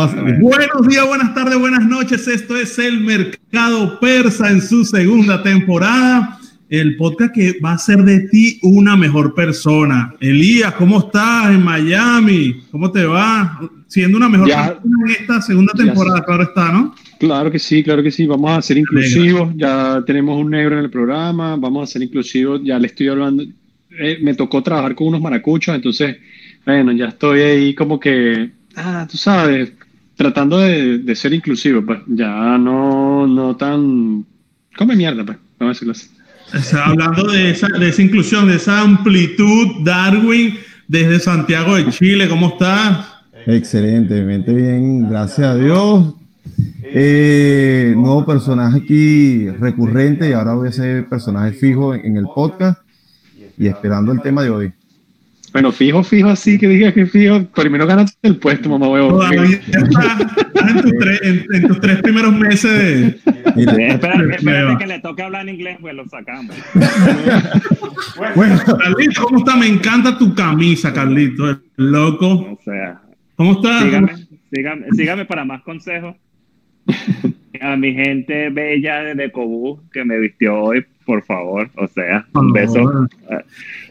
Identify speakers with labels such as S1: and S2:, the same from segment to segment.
S1: Buenos días, buenas tardes, buenas noches. Esto es el Mercado Persa en su segunda temporada. El podcast que va a hacer de ti una mejor persona. Elías, ¿cómo estás en Miami? ¿Cómo te va? Siendo una mejor persona en esta segunda temporada, claro está, ¿no?
S2: Claro que sí, claro que sí. Vamos a ser inclusivos. Ya tenemos un negro en el programa. Vamos a ser inclusivos. Ya le estoy hablando. Eh, me tocó trabajar con unos maracuchos, entonces, bueno, ya estoy ahí como que ah, tú sabes, tratando de, ser inclusivo, pues ya no, no tan... Come mierda, pues, vamos a decirlo así.
S1: hablando de esa, de esa inclusión, de esa amplitud, Darwin, desde Santiago de Chile, ¿cómo estás?
S3: Excelentemente bien, gracias a Dios. Eh, nuevo personaje aquí recurrente y ahora voy a ser personaje fijo en el podcast y esperando el tema de hoy.
S2: Bueno, fijo, fijo, así que digas que fijo. Primero ganaste el puesto, mamá huevo.
S1: en, tus tres primeros meses de.
S4: espérate, que le toque hablar en inglés, pues lo sacamos.
S1: bueno, Carlito, ¿cómo está? Me encanta tu camisa, Carlito. Loco. O sea. ¿Cómo estás?
S4: Sígame, sígame, sígame para más consejos. A mi gente bella de Cobú que me vistió hoy, por favor. O sea, un beso.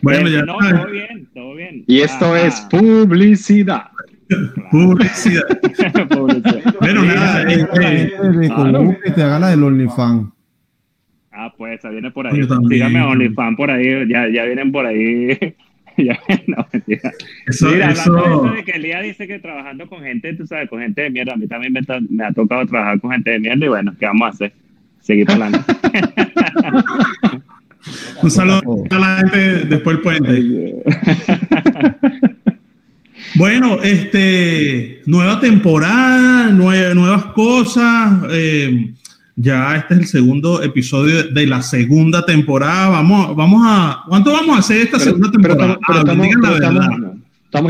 S2: Bueno, eh, ya no, todo bien, todo bien. Y esto es publicidad.
S1: Publicidad. publicidad. Bueno, nada,
S3: este, que te haga la del OnlyFans.
S4: Ah, pues, viene por ahí. Síganme OnlyFans por ahí, ya, ya vienen por ahí. ya, no, mentira. Eso, Mira, eso... hablando de eso de que Elías dice que trabajando con gente, tú sabes, con gente de mierda, a mí también me, me ha tocado trabajar con gente de mierda y bueno, ¿qué vamos a hacer? Seguir adelante.
S1: Un saludo a la gente después del puente. Bueno, este, nueva temporada, nuevas cosas. Eh, ya este es el segundo episodio de la segunda temporada. Vamos, vamos a, ¿cuánto vamos a hacer esta segunda temporada?
S2: Ah, estamos,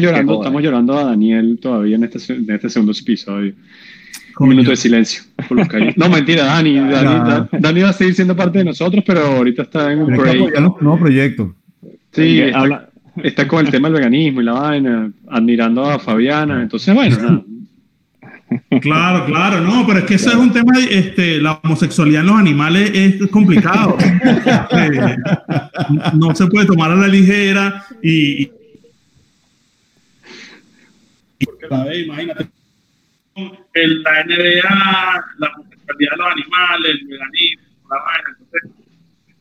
S2: llorando, estamos llorando a Daniel todavía en este, en este segundo episodio. Un minuto de silencio. no, mentira, Dani. Dani, va a seguir siendo parte de nosotros, pero ahorita está en un
S3: nuevo proyecto.
S2: Sí, está, está, con el tema del veganismo y la vaina, admirando a Fabiana. Entonces, bueno,
S1: Claro, claro, no, pero es que ese es un tema, este, la homosexualidad en los animales es complicado. Este, no se puede tomar a la ligera y, y imagínate el, la NBA, la homosexualidad de los animales, el veganismo, la vaina. Entonces,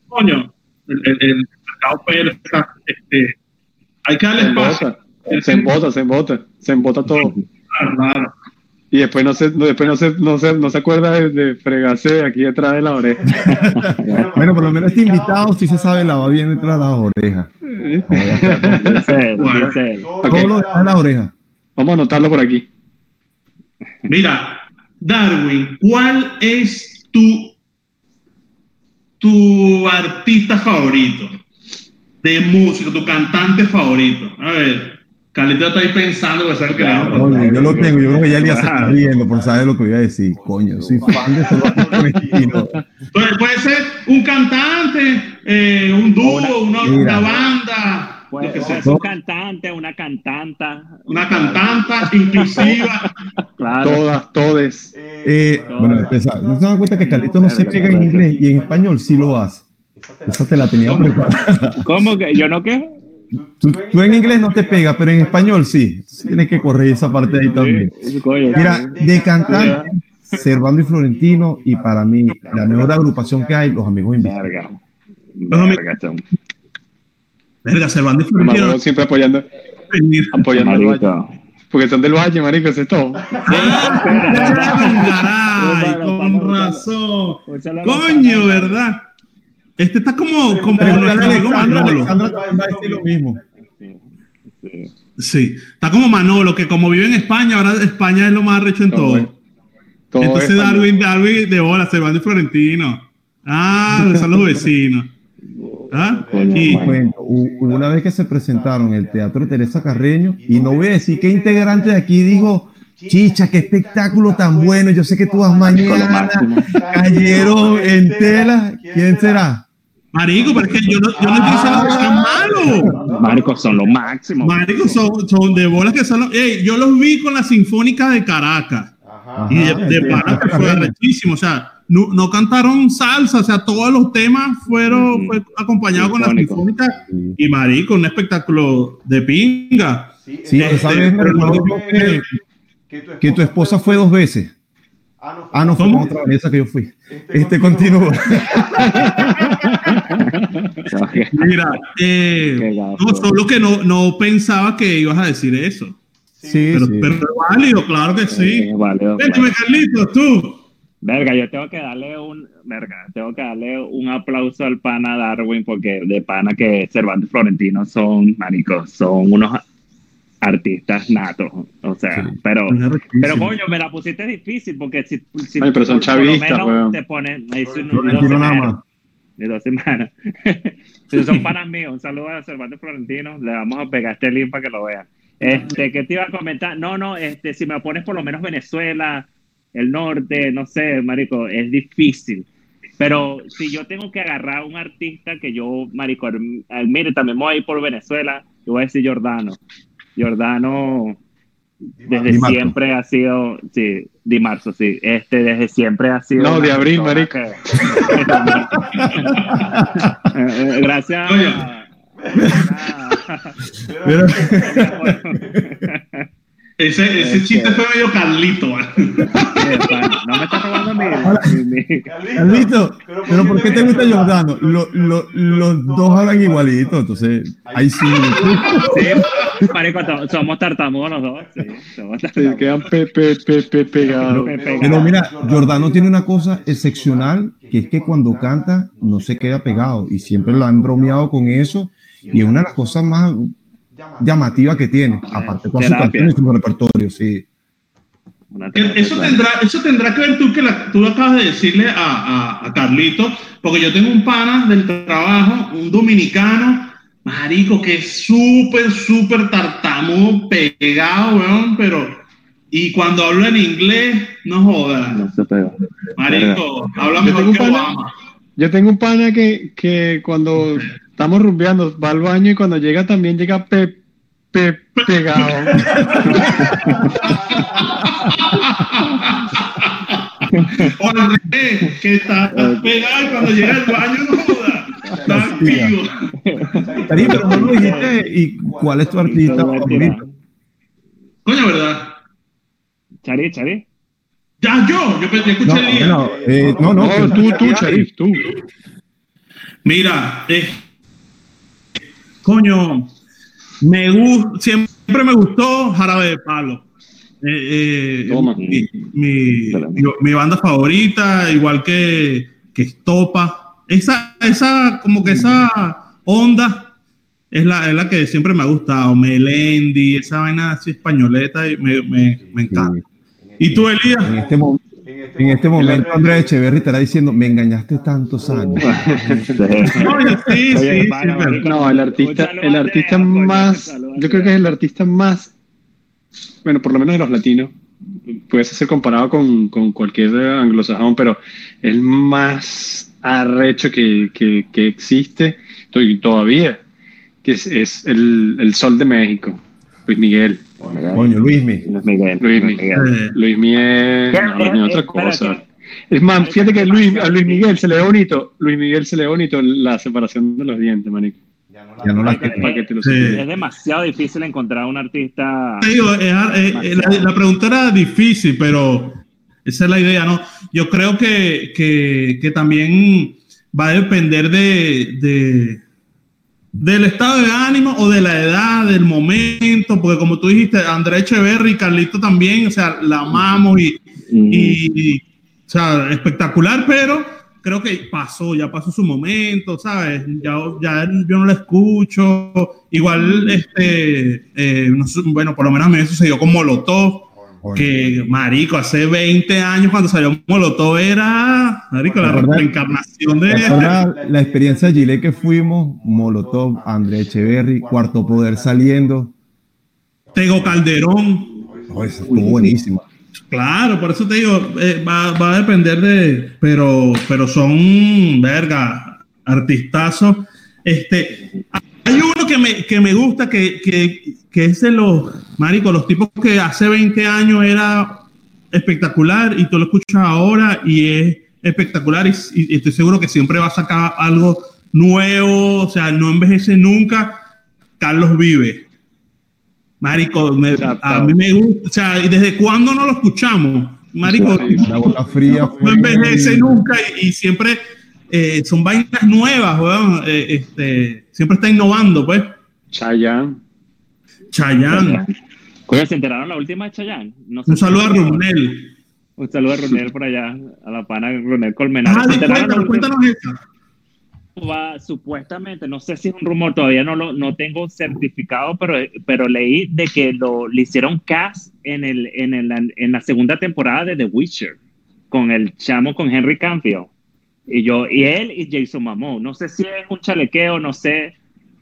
S1: coño, el, el, el mercado persa, este, hay que darle espacio.
S2: Se embota, se embota, se embota todo. Claro, claro. Y después no se, después no se, no se, no se acuerda de, de, fregarse aquí detrás de la oreja.
S3: bueno, por lo menos este invitado sí se sabe lavar bien detrás de las orejas.
S2: ¿Cómo lo dejas en la oreja? Vamos a anotarlo por aquí.
S1: Mira, Darwin, ¿cuál es tu, tu artista favorito de música, tu cantante favorito? A ver, Carlito está ahí pensando que sabe que
S3: no, Yo lo tengo, yo creo que ya le está riendo por saber lo que voy a decir. Coño, soy fan de
S1: Puede, puede ser un cantante, eh, un dúo, una, una banda
S4: Puede ser un cantante, una cantanta.
S1: Una cantanta inclusiva.
S2: claro. Todas, todes.
S3: Eh, bueno, empezar. ¿No se dan cuenta que Carlitos no se pega en inglés y en español sí lo hace? Esa te la tenía preparada.
S4: ¿Cómo que? ¿Yo no qué?
S3: Tú, en inglés no te pega, pero en español sí. Tienes que correr esa parte ahí también. Mira, de cantante, Servando y Florentino, y para mí, la mejor agrupación que hay, los amigos invitados. Los amigos
S1: Verga, Florentino.
S2: Siempre apoyando. Apoyando al Valle. Porque son del Valle, marico, ese es todo.
S1: Caray, con razón. Coño, ¿verdad? Este está como, como Alexandra, Alexandra también va a decir lo mismo. Sí, está como Manolo, que como vive en España, ahora España es lo más recho en todo. todo. Entonces Darwin, Darwin de hola, Servando y Florentino. Ah, son los vecinos.
S3: ¿Ah? una vez que se presentaron en el Teatro Teresa Carreño, y no voy a decir qué integrante de aquí dijo, chicha, qué espectáculo tan bueno, yo sé que tú vas mañana, cayeron en tela, ¿quién será?
S1: Marico, pero es que yo no, yo no estoy diciendo que sean malos.
S4: Marico, son los máximos.
S1: Marico, son, son de bolas que son los. Ey, yo los vi con la Sinfónica de Caracas. y de, de que fue rechísimo. O sea, no, no, cantaron salsa, o sea, todos los temas fueron fue acompañados con la Sinfónica. Y Marico, un espectáculo de pinga.
S3: Sí, este, esa vez me recuerdo que, que tu esposa fue dos veces. Ah, no, fue otra vez esa que yo fui. Este, este continúa.
S1: Mira, eh, no, solo que no, no pensaba que ibas a decir eso. Sí, pero, sí. pero es válido, claro que sí. sí válido, Carlitos, tú.
S4: Verga, yo tengo que darle un, verga, tengo que darle un aplauso al pana Darwin porque de pana que Cervantes Florentino son, maricos, son unos artistas natos, o sea, pero, pero coño, me la pusiste difícil porque si, si
S2: Ay, pero son chavistas,
S4: bueno. te ponen, me dice, no, no, no, nada más. De dos semanas. si son panas míos, un saludo a Cervantes Florentino, le vamos a pegar este link para que lo vean. Este, ¿qué te iba a comentar? No, no, este, si me pones por lo menos Venezuela, el norte, no sé, marico, es difícil. Pero si yo tengo que agarrar a un artista que yo, marico, mire, también voy a ir por Venezuela, yo voy a decir Jordano. Jordano desde siempre ha sido, sí, de marzo, sí, este desde siempre ha sido.
S2: No, de abril, marica.
S4: Eh, gracias.
S1: Ese, ese chiste fue medio Carlito. no me estás robando
S3: mi. Carlito, pero ¿por qué te gusta Jordano? Lo, lo, los dos hablan igualito, entonces ahí sí.
S4: Sí, marico, somos tartamudos los dos. Sí, somos tartamudos.
S2: quedan pe, pe, pe, pegados.
S3: Pero mira, Jordano tiene una cosa excepcional, que es que cuando canta no se queda pegado y siempre lo han bromeado con eso. Y es una de las cosas más llamativa que tiene, aparte con su canción y su repertorio, sí.
S1: Eso tendrá, eso tendrá que ver tú que la, tú acabas de decirle a, a, Carlito, porque yo tengo un pana del trabajo, un dominicano, marico, que es súper, súper tartamudo, pegado, weón, pero y cuando habla en inglés, no jodas. No se pega. Marico, habla mejor que Obama.
S2: Yo tengo un pana que, que cuando estamos rumbeando, va al baño y cuando llega también llega pe, pe, pegado.
S1: o que está pegado y cuando llega al baño no joda. Está activo.
S3: pero no lo dijiste. ¿Y cuál es tu artista favorito?
S1: Coño, ¿verdad?
S4: Chari, Chari.
S1: Ya, yo, yo, yo escuché no, el día.
S3: No, eh, no, no, no, tú, tú, Charif, tú.
S1: Mira, eh, coño, me gusta, siempre me gustó Jarabe de Palo. Eh, eh, mi, mi, banda favorita, igual que, que Estopa. Esa, esa, como que esa onda es la, es la que siempre me ha gustado. Melendi, esa vaina así españoleta, me, me, me encanta. ¿Y tú, Elías?
S3: En este, en este momento, Andrés Echeverry estará diciendo: Me engañaste tantos años.
S2: sí, sí, no, el artista, el artista más, yo creo que es el artista más, bueno, por lo menos de los latinos, puede ser comparado con, con cualquier anglosajón, pero el más arrecho que, que, que existe todavía, que es, es el, el Sol de México, Luis Miguel.
S3: Coño, Luis Miguel.
S2: Luis Miguel. Luis Miguel. Luis Miguel. No, otra cosa. Es más, fíjate que Luis, a Luis Miguel se le ve bonito. Luis Miguel se le ve bonito la separación de los dientes, manico.
S4: Ya no, la Es demasiado difícil encontrar un artista.
S1: Digo, eh, eh, la, pregunta era difícil, pero esa es la idea, ¿no? Yo creo que, que, que también va a depender de, de del estado de ánimo o de la edad, del momento, porque como tú dijiste, Andrés Echeverry y Carlito también, o sea, la amamos y, y, o sea, espectacular, pero creo que pasó, ya pasó su momento, ¿sabes? Ya, ya yo no la escucho. Igual, este, eh, bueno, por lo menos me sucedió con Molotov que, marico, hace 20 años cuando salió Molotov era, marico, la reencarnación de...
S3: La, experiencia de Gile que fuimos, Molotov, André Echeverry, Cuarto Poder saliendo.
S1: Tego Calderón.
S3: Oh, estuvo buenísimo.
S1: Claro, por eso te digo, eh, va, va, a depender de, pero, pero son, verga, artistazo. Este, hay uno que me, que me gusta, que, que, que es de los, marico, los tipos que hace 20 años era espectacular y tú lo escuchas ahora y es espectacular y, estoy seguro que siempre va a sacar algo nuevo, o sea, no envejece nunca. Carlos Vive. Marico, a mí me gusta, o sea, ¿y desde cuándo no lo escuchamos? Marico,
S3: la boca fría
S1: no envejece nunca y, siempre eh, son vainas nuevas, eh, este, siempre está innovando, pues.
S2: Chayanne.
S1: Chayanne.
S4: Oye, ¿se enteraron la última de Chayanne?
S1: Un saludo a Runel.
S4: Un saludo a Runel por allá, a la pana Runel Colmenar.
S1: Ah, cuéntanos, cuéntanos esa
S4: va supuestamente, no sé si es un rumor, todavía no lo no tengo certificado, pero, pero leí de que lo le hicieron cast en, el, en, el, en la segunda temporada de The Witcher con el chamo con Henry Cavill y yo y él y Jason Momoa. No sé si es un chalequeo, no sé,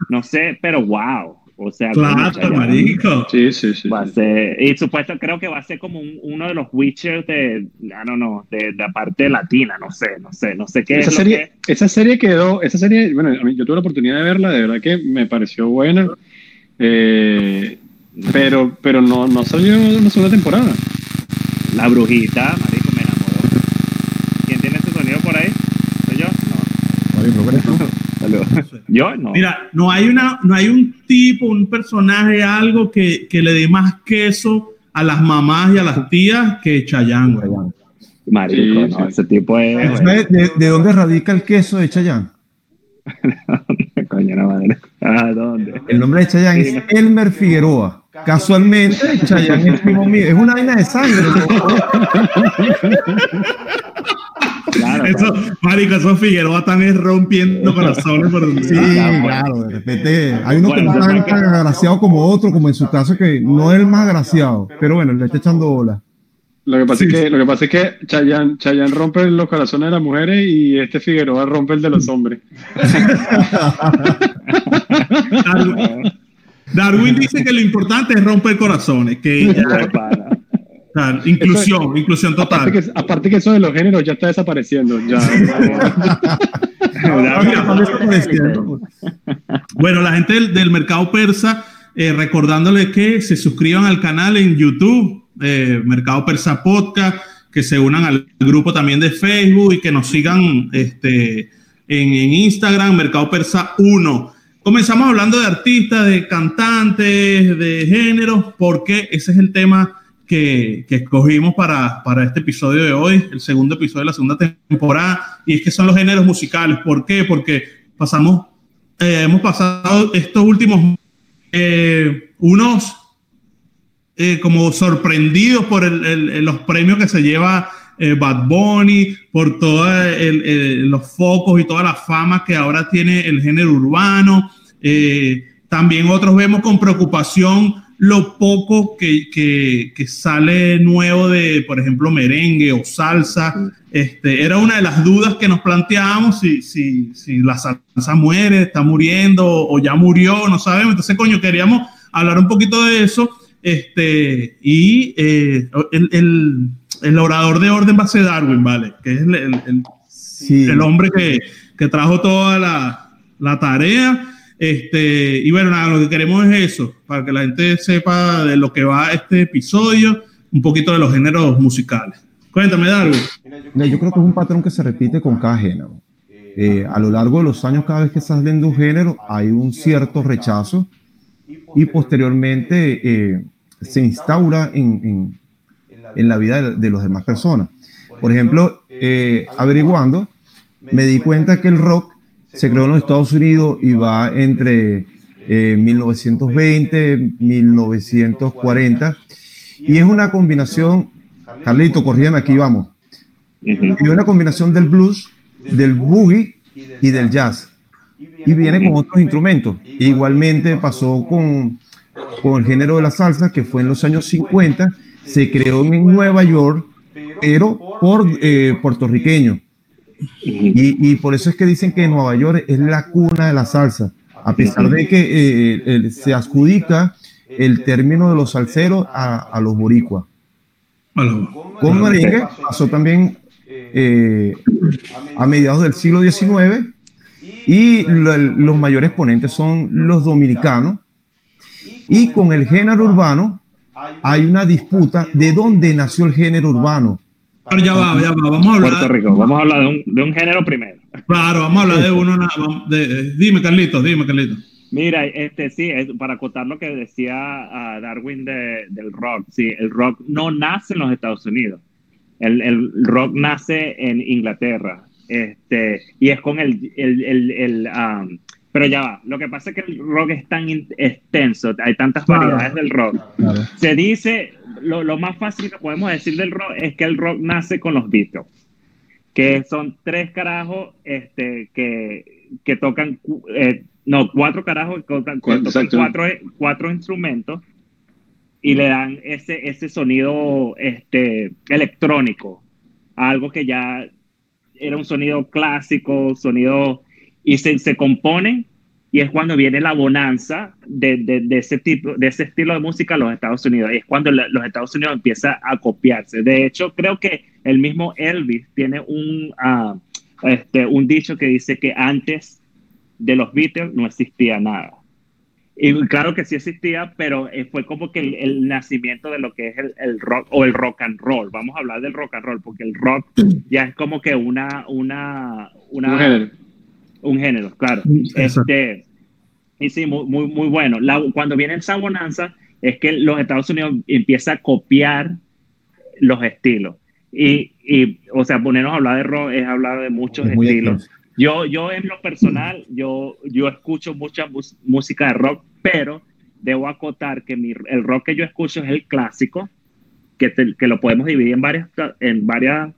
S4: no sé, pero wow. O sea,
S1: claro, marico.
S2: Sí, sí, sí.
S4: Va a ser, y supuesto creo que va a ser como uno de los Witchers de, no, no, de, la parte latina, no sé, no sé, no sé qué
S2: esa serie, Esa serie quedó, esa serie, bueno, yo tuve la oportunidad de verla, de verdad que me pareció buena, eh, pero, pero no, no salió una segunda temporada.
S4: La brujita, marico, me enamoró. ¿Quién tiene ese sonido por ahí? ¿Soy yo? No. Yo no.
S1: Mira, no hay, una, no hay un tipo, un personaje, algo que, que le dé más queso a las mamás y a las tías que Chayanne.
S4: Marico, no, ese tipo es.
S3: ¿De, dónde radica el queso de Chayanne?
S4: Coño, no, madre. Ah, ¿dónde?
S3: El nombre de Chayanne es Elmer Figueroa. Casualmente, Chayanne es primo mío. Es una vaina de sangre.
S1: Eso, marico, esos Figueroa están rompiendo corazones por
S3: Sí, claro, de repente hay uno que no es tan agraciado como otro, como en su caso que no es el más agraciado, pero bueno, le está echando bola.
S2: Lo que pasa es que, lo que, pasa es que Chayanne, rompe los corazones de las mujeres y este Figueroa rompe el de los hombres.
S1: Darwin dice que lo importante es romper corazones, que inclusión, inclusión total.
S2: Aparte que, aparte que, eso de los géneros ya está desapareciendo. Ya,
S1: bueno, la gente del, mercado persa, eh, recordándole que se suscriban al canal en YouTube, eh, Mercado Persa Podcast, que se unan al grupo también de Facebook y que nos sigan este, en, en Instagram, Mercado Persa 1. Comenzamos hablando de artistas, de cantantes, de géneros, porque ese es el tema que, escogimos para, para, este episodio de hoy, el segundo episodio de la segunda temporada, y es que son los géneros musicales. ¿Por qué? Porque pasamos, eh, hemos pasado estos últimos eh, unos eh, como sorprendidos por los premios que se lleva Bad Bunny, por todos los focos y toda la fama que ahora tiene el género urbano. también otros vemos con preocupación lo poco que, que, sale nuevo de, por ejemplo, merengue o salsa. Este, era una de las dudas que nos planteábamos si, si, si la salsa muere, está muriendo o ya murió, no sabemos. Entonces, coño, queríamos hablar un poquito de eso. Este, y eh, el, el, el, orador de orden va a ser Darwin, ¿vale? Que es el, el, el hombre que, que, trajo toda la, la tarea. Este, y bueno, nada, lo que queremos es eso, para que la gente sepa de lo que va este episodio, un poquito de los géneros musicales. Cuéntame, Darwin.
S3: Mira, yo creo que es un patrón que se repite con cada género. Eh, a lo largo de los años, cada vez que sale de un género, hay un cierto rechazo y posteriormente eh, se instaura en, en, en, la vida de, de las demás personas. Por ejemplo, eh, averiguando, me di cuenta que el rock se creó en los Estados Unidos y va entre 1920, eh, 1940. Y es una combinación, Carlito, corrían aquí, vamos. Y una combinación del blues, del boogie y del jazz. Y viene con otros instrumentos. Igualmente pasó con, con el género de la salsa, que fue en los años 50. Se creó en Nueva York, pero por eh, puertorriqueños y, por eso es que dicen que Nueva York es la cuna de la salsa, a pesar de que eh, se adjudica el término de los salseros a, los boricuas. Con merengue pasó también eh, a mediados del siglo XIX Y los mayores ponentes son los dominicanos. Y con el género urbano hay una disputa de dónde nació el género urbano.
S1: Pero ya va, ya va, vamos a hablar.
S4: Puerto Rico, vamos a hablar de un, de un género primero.
S1: Claro, vamos a hablar de uno. De, dime, Carlitos, dime, Carlitos.
S4: Mira, este sí, para acotar lo que decía uh, Darwin de, del rock, sí, el rock no nace en los Estados Unidos. El, el rock nace en Inglaterra. Este, y es con el, el, el, el um, pero ya va, lo que pasa es que el rock es tan extenso, hay tantas variedades del rock. Se dice, lo, lo, más fácil que podemos decir del rock es que el rock nace con los Beatles, que son tres carajos este, que, que tocan, eh, no, cuatro carajos que tocan, cuatro, cuatro instrumentos y le dan ese, ese sonido este, electrónico, algo que ya era un sonido clásico, sonido, y se, se componen y es cuando viene la bonanza de, de, ese tipo, de ese estilo de música en los Estados Unidos. Y es cuando los Estados Unidos empieza a copiarse. De hecho, creo que el mismo Elvis tiene un, uh, este, un dicho que dice que antes de los Beatles no existía nada. Y claro que sí existía, pero eh, fue como que el, nacimiento de lo que es el, el, rock o el rock and roll. Vamos a hablar del rock and roll, porque el rock ya es como que una, una, una un género, claro. Este, y sí, muy, muy, muy bueno. La, cuando viene esa bonanza, es que los Estados Unidos empieza a copiar los estilos. Y, y, o sea, ponernos a hablar de rock es hablar de muchos estilos. Yo, yo en lo personal, yo, yo escucho mucha música de rock, pero debo acotar que mi, el rock que yo escucho es el clásico, que, que lo podemos dividir en varias, en varias,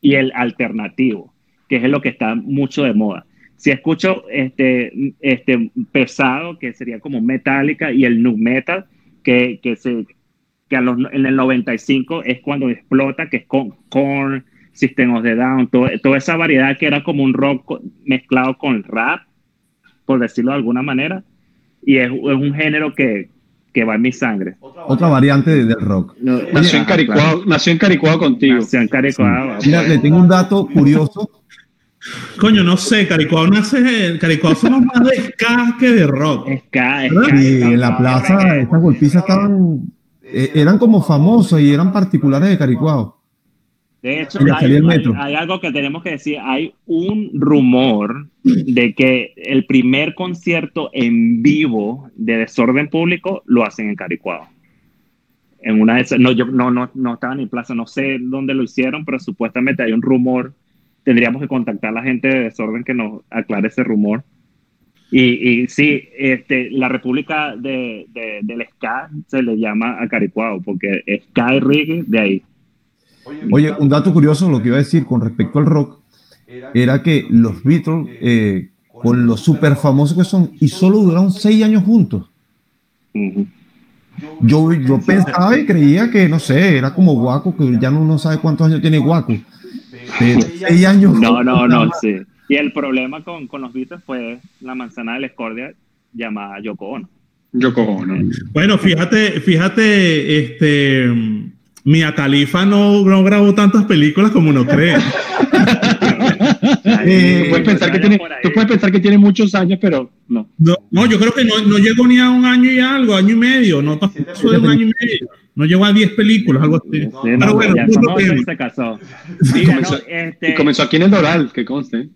S4: y el alternativo, que es lo que está mucho de moda. Si escucho este, este pesado, que sería como Metallica, y el nu metal, que, que, se, que a los, en el 95 es cuando explota, que es con Korn, Systems de Down, toda esa variedad que era como un rock mezclado con rap, por decirlo de alguna manera, y es, un género que, que, va en mi sangre.
S3: Otra variante del rock.
S2: nació, en Caricuado, nació en Caricuado contigo. Nació en Caricuado.
S3: Mira, le tengo un dato curioso.
S1: Coño, no sé, Caricuado nace, Caricuado somos más de ska que de rock.
S4: Ska,
S3: Y en la plaza, estas golpizas estaban, eh, eran como famosos y eran particulares de Caricuado.
S4: De hecho, hay, algo que tenemos que decir. Hay un rumor de que el primer concierto en vivo de Desorden Público lo hacen en Caricuado. En una de esas, no, yo no, no, no estaba en plaza, no sé dónde lo hicieron, pero supuestamente hay un rumor. Tendríamos que contactar a la gente de Desorden que nos aclare ese rumor. Y, y sí, este, la República de, del Ska se le llama a Caricuado, porque Ska y reggae de ahí.
S3: Oye, un dato curioso, lo que iba a decir con respecto al rock, era que los Beatles, eh, con lo súper famosos que son, y solo duraron seis años juntos. Yo, yo pensaba y creía que, no sé, era como Guaco, que ya no, no sabe cuántos años tiene Guaco.
S4: Seis años No, no, no, sí. Y el problema con, con los Beatles fue la manzana de la escordia llamada Yoko Ono.
S2: Yoko Ono.
S1: Bueno, fíjate, fíjate, este Mia Khalifa no, no grabó tantas películas como uno cree.
S2: Eh, tú, puedes pensar que tiene, tú puedes pensar que tiene muchos años, pero no.
S1: No, yo creo que no, no, llegó ni a un año y algo, año y medio, no pasó de un año y medio. No llegó a 10 películas, algo así. Sí, pero
S4: no, bueno, se casó.
S2: Sí, comenzó, este, y comenzó aquí en el Doral, que conste.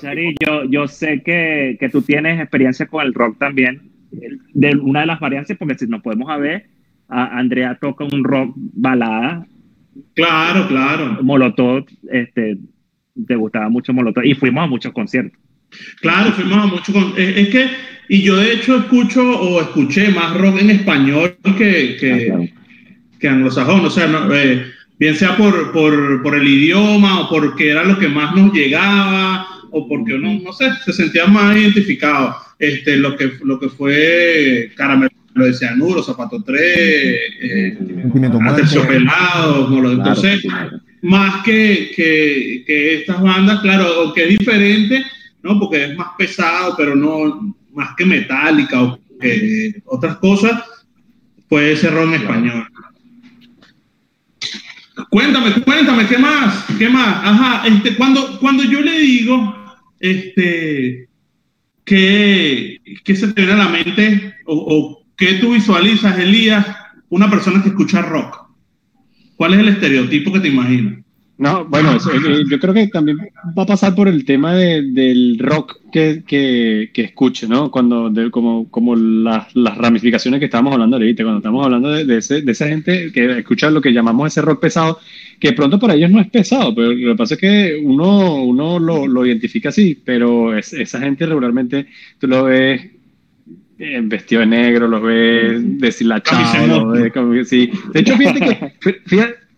S4: Chari, yo, yo sé que, que tú tienes experiencia con el rock también, de una de las variantes, porque si nos podemos ver Andrea toca un rock balada.
S1: Claro, claro.
S4: Molotov, este, te gustaba mucho Molotov y fuimos a muchos conciertos.
S1: Claro, fuimos a muchos conciertos. Es que, y yo de hecho escucho o escuché más rock en español que, que, ah, que anglosajón, o sea, eh, bien sea por, por, por, el idioma o porque era lo que más nos llegaba o porque uno, no sé, se sentía más identificado. Este, lo que, lo que fue Caramelo lo de Cianuro, Zapato 3, eh, Aterciopelado, entonces, más que, que, que, estas bandas, claro, que es diferente, ¿no? Porque es más pesado, pero no más que metálica o que otras cosas, puede ser ron español. Cuéntame, cuéntame, ¿qué más? ¿Qué más? Ajá, este, cuando, cuando yo le digo este, ¿qué, qué se te viene a la mente o, o qué tú visualizas, Elías, una persona que escucha rock? ¿Cuál es el estereotipo que te imaginas?
S2: No, bueno, eh, yo creo que también va a pasar por el tema del rock que, que, que, escuche, ¿no? Cuando, como, como las, las, ramificaciones que estábamos hablando ahorita, cuando estamos hablando de, de, ese, de, esa gente que escucha lo que llamamos ese rock pesado, que pronto para ellos no es pesado, pero lo que pasa es que uno, uno lo, lo identifica así, pero es, esa gente regularmente tú lo ves vestido de negro, los ves deshilachados, sí. De hecho, fíjate que, fíjate,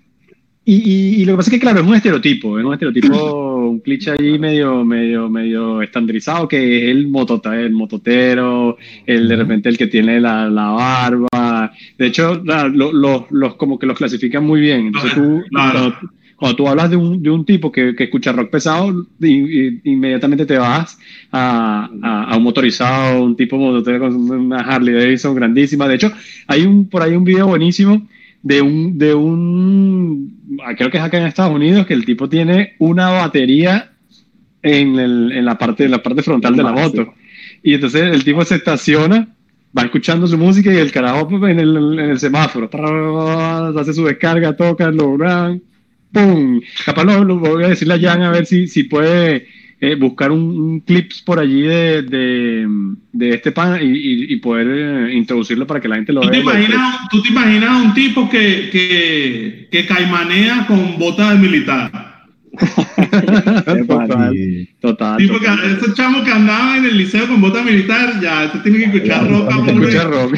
S2: y, y, lo que pasa es que, claro, es un estereotipo, es un estereotipo, un cliché ahí medio, medio, medio estandarizado, que es el, motota, el mototero, el de repente el que tiene la, la barba. De hecho, los, los, como que los clasifican muy bien. Entonces tú, cuando, tú hablas de un, de un tipo que, que, escucha rock pesado, inmediatamente te vas a, a, un motorizado, un tipo mototero con una Harley Davidson grandísima. De hecho, hay un, por ahí un video buenísimo de un, de un, ah, creo que es acá en Estados Unidos, que el tipo tiene una batería en, el, en la, parte, la parte frontal de la moto. Y entonces el tipo se estaciona, va escuchando su música y el carajo en el, en el semáforo, hace su descarga, toca, lo, ¡pum! Capaz lo, voy a decirle a Jan a ver si, si puede eh, buscar un, clips por allí de, de, de este pan y, y, poder eh, introducirlo para que la gente lo
S1: ¿Tú vea. Te imaginas, ¿Tú te imaginas un tipo que, que, que caimanea con botas de militar? Total, total. Sí, porque esos chamos que andaban en el liceo con bota militar, ya, este tiene que escuchar rock. Escuchar rock.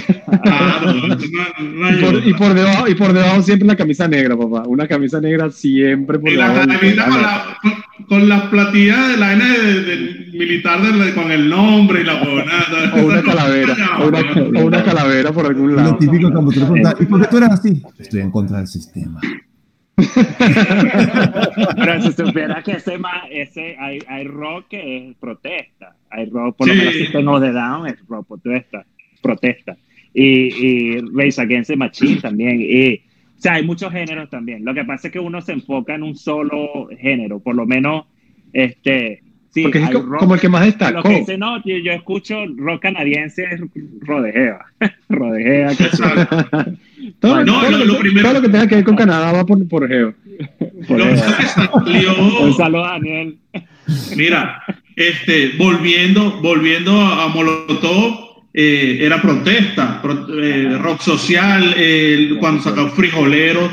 S2: y, por, y, por, debajo, y por debajo siempre la camisa negra, papá. Una camisa negra siempre por y
S1: debajo. La camisa con, la, con, las platillas de la N del militar con el nombre y la
S2: bonada. O una calavera. o, una, o una calavera por algún lado.
S3: Lo típico preguntas, ¿y por qué tú eres así? Estoy en contra del sistema.
S4: Pero si supiera que ese, ese hay, hay, rock que es protesta, hay rock, por lo menos si tengo de Down es rock protesta, protesta. Y, y Race Against the Machine también. Y, o sea, hay muchos géneros también. Lo que pasa es que uno se enfoca en un solo género, por lo menos, este,
S2: Sí, Porque es como el que más destacó. Lo
S4: que dice, no, yo, yo escucho rock canadiense, rodejea. rodejea.
S2: todo, no, lo, lo, primero, todo lo que tenga que ver con Canadá va por, por Geo. Por
S1: lo que salió...
S4: Un saludo a Daniel.
S1: Mira, este, volviendo, volviendo a, Molotov, eh, era protesta, eh, rock social, eh, cuando sacó Frijolero,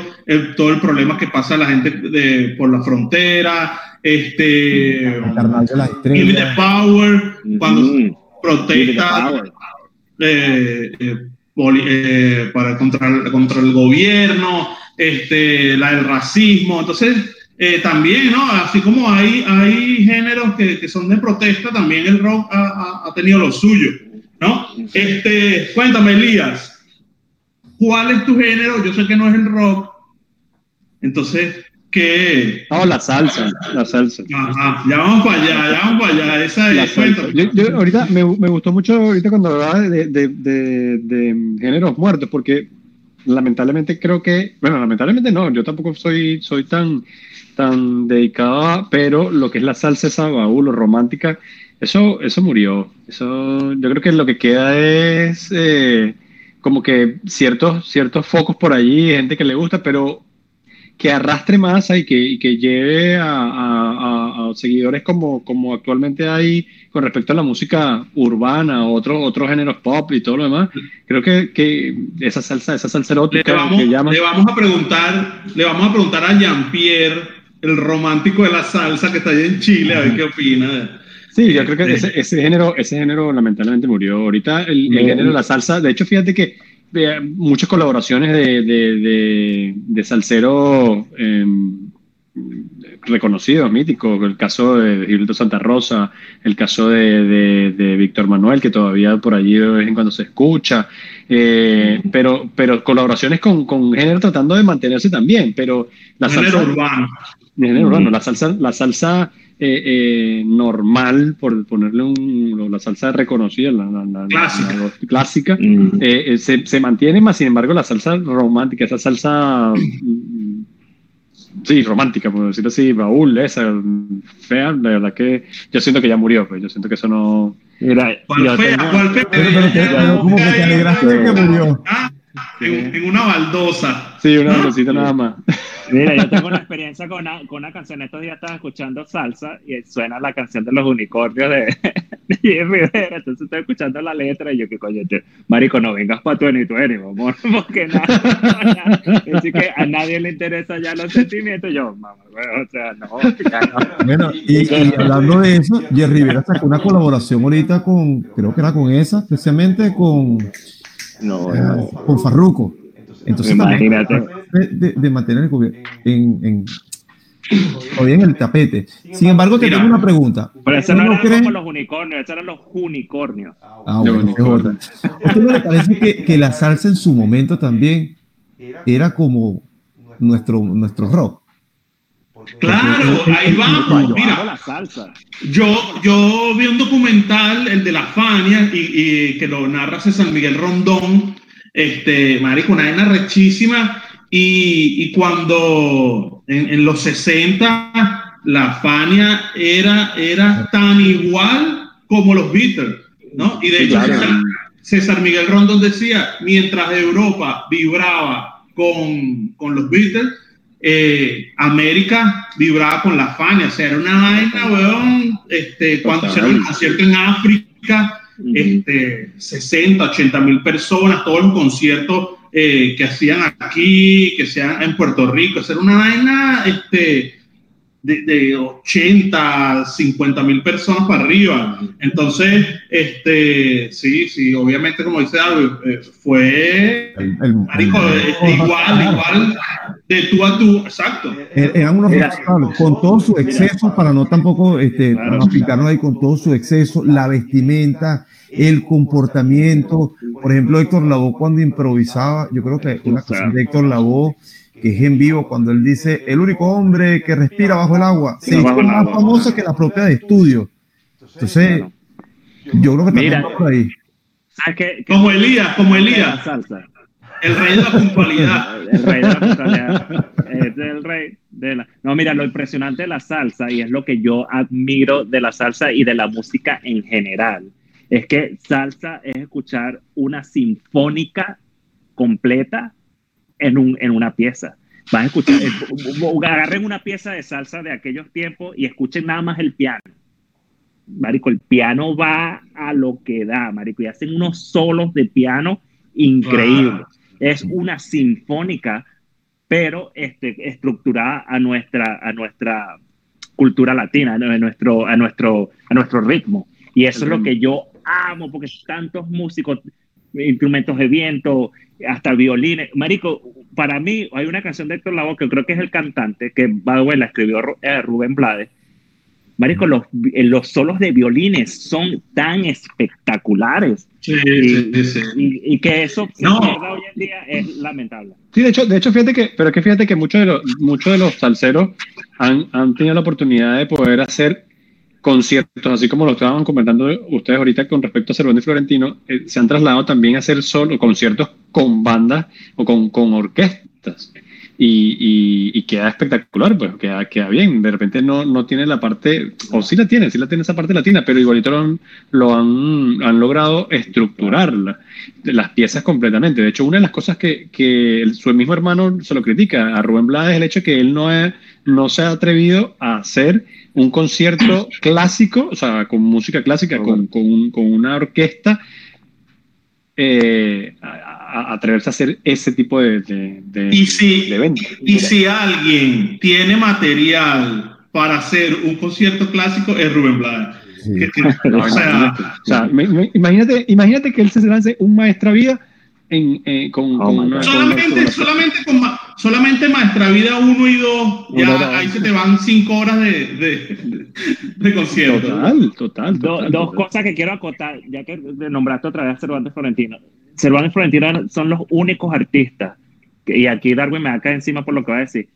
S1: todo el problema que pasa a la gente de, por la frontera, este, Give the Power, cuando protesta eh, eh, eh, para contra, contra el gobierno, este, la del racismo, entonces también, ¿no? Así como hay, hay géneros que, que son de protesta, también el rock ha, ha, tenido lo suyo, ¿no? Este, cuéntame, Elías, ¿cuál es tu género? Yo sé que no es el rock, entonces, ¿Qué?
S2: No, la salsa, la salsa.
S1: Ajá, ya vamos para allá, ya vamos para allá. Esa es,
S2: yo, ahorita me, me, gustó mucho ahorita cuando hablaba de, de, de, de, géneros muertos, porque lamentablemente creo que, bueno, lamentablemente no, yo tampoco soy, soy tan, tan dedicado a, pero lo que es la salsa esa baúl romántica, eso, eso murió. Eso, yo creo que lo que queda es eh, como que ciertos, ciertos focos por allí, gente que le gusta, pero que arrastre masa y que, y que lleve a, a, a, seguidores como, como actualmente hay con respecto a la música urbana, otros otros géneros pop y todo lo demás. Creo que, que esa salsa, esa salsa erótica
S1: le vamos, que llama... le vamos a preguntar, le vamos a preguntar a Jean-Pierre, el romántico de la salsa que está allá en Chile, a ver qué opina.
S2: Sí, yo creo que ese, ese, género, ese género lamentablemente murió. Ahorita el, el género de la salsa, de hecho, fíjate que muchas colaboraciones de, de, de, salsero em, reconocidos, míticos, el caso de Gilberto Santa Rosa, el caso de, de, Víctor Manuel, que todavía por allí de vez en cuando se escucha, eh, pero, pero colaboraciones con, con género tratando de mantenerse también, pero la salsa urbano. urbano, la salsa, la salsa eh, eh, normal, por ponerle un, la salsa reconocida, la, clásica, mm. eh, se, se, mantiene, más sin embargo la salsa romántica, esa salsa mm, sí, romántica, por decirlo así, Baúl, esa, fea, la verdad que yo siento que ya murió, pues yo siento que eso no...
S1: ¿Cuál fea? ¿Cuál fea? ¿Cómo que te alegraste que murió? Ah, en, una baldosa.
S2: Sí, una baldosita nada más.
S4: Mira, yo tengo una experiencia con una, con una canción. Estos días estaba escuchando salsa y suena la canción de los unicornios de, de Rivera. Entonces estoy escuchando la letra y yo, ¿qué coño? Marico, no vengas para tu ni tu amor. Porque nada, Así que a nadie le interesa ya los sentimientos. Yo, mamá, o sea, no, no.
S3: Bueno, y, y, hablando de eso, Jerry Rivera sacó una colaboración ahorita con, creo que era con esa, especialmente con, no, eh, con Farruko. Entonces, Imagínate. De, de, mantener en, en, en el tapete. Sin embargo, te tengo una pregunta.
S4: Pero eso no, eran como los unicornios, esos eran los unicornios. Ah, bueno,
S3: ¿A usted no le parece que, que, la salsa en su momento también era como nuestro, nuestro rock?
S1: Claro, ahí vamos. Mira, la salsa. Yo, yo vi un documental, el de la Fania, y, y que lo narra César Miguel Rondón, este, marico, una arena rechísima. Y, y cuando en, en, los 60 la Fania era, era tan igual como los Beatles, ¿no? Y de hecho César, Miguel Rondón decía, mientras Europa vibraba con, con los Beatles, eh, América vibraba con la Fania, o sea, era una vaina, weón, este, cuando se un concierto en África, este, 60, 80 mil personas, todos los conciertos eh, que hacían aquí, que sean en Puerto Rico, era una vaina este, de, de 80, 50 mil personas para arriba. Entonces, este, sí, sí, obviamente, como dice David, eh, fue igual, igual, de tú a tú, exacto.
S3: Eh, eran unos con todo su exceso, para no tampoco este, claro. ahí con todo su exceso, la vestimenta, el comportamiento. Por ejemplo, Héctor Lavoe cuando improvisaba, yo creo que una canción de Héctor Lavoe que es en vivo, cuando él dice, el único hombre que respira bajo el agua, se hizo más famosa que la propia de estudio. Entonces, yo creo que también por ahí.
S1: como Elías, como Elías. El rey de la puntualidad. el rey de la puntualidad.
S4: es el rey de la... No, mira, lo impresionante de la salsa, y es lo que yo admiro de la salsa y de la música en general, es que salsa es escuchar una sinfónica completa en, un, en una pieza. Vas a escuchar, agarren una pieza de salsa de aquellos tiempos y escuchen nada más el piano. Marico, el piano va a lo que da, Marico, y hacen unos solos de piano increíbles. Es una sinfónica, pero este, estructurada a nuestra, a nuestra cultura latina, a nuestro, a nuestro, a nuestro ritmo. Y eso es lo que yo amo, porque tantos músicos, instrumentos de viento, hasta violines. Marico, para mí hay una canción de Héctor Lavoe que creo que es el cantante, que va la escribió eh, Rubén Blades. Marico, los, eh, los solos de violines son tan espectaculares. Sí, y, sí, Y, que eso no. hoy en día es lamentable.
S2: Sí, de hecho, de hecho fíjate que, pero es que fíjate que muchos de los, muchos de los salseros han, han tenido la oportunidad de poder hacer conciertos, así como lo estaban comentando ustedes ahorita con respecto a Cervantes y Florentino, eh, se han trasladado también a hacer solo conciertos con bandas o con, con orquestas. Y, y, queda espectacular, pues queda, queda bien. De repente no, no tiene la parte, o sí la tiene, sí la tiene esa parte latina, pero igualito lo han, lo han, han logrado estructurar las piezas completamente. De hecho, una de las cosas que, que su mismo hermano se lo critica a Rubén Blades es el hecho de que él no, no se ha atrevido a hacer un concierto clásico, o sea, con música clásica, con, con, con una orquesta, eh, a, atreverse a hacer ese tipo de, de,
S1: ¿Y si, eventos. Y si alguien tiene material para hacer un concierto clásico, es Rubén Blades.
S2: o sea, imagínate, imagínate que él se lance un maestra vida en, eh, con,
S1: oh solamente, solamente, con, solamente Maestra Vida 1 y 2, ya ahí se te van 5 horas de, de, de, concierto.
S4: Total, total. dos cosas que quiero acotar, ya que nombraste otra vez a Cervantes Florentino. Cervantes Florentino son los únicos artistas, y aquí Darwin me va a caer encima por lo que va a decir,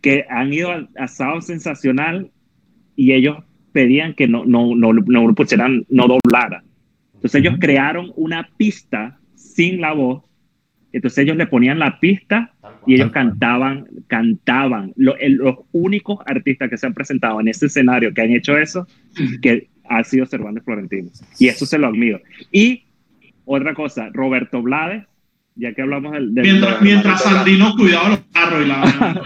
S4: que han ido a, a Sensacional y ellos pedían que no, no, no, no pusieran, no doblara. Entonces ellos crearon una pista sin la voz. Entonces ellos le ponían la pista y ellos cantaban, cantaban. Los, los únicos artistas que se han presentado en ese escenario que han hecho eso, que ha sido Cervantes Florentino. Y eso se lo admiro. Y otra cosa, Roberto Blades, ya que hablamos del...
S1: mientras, mientras Sandino cuidaba los carros y la...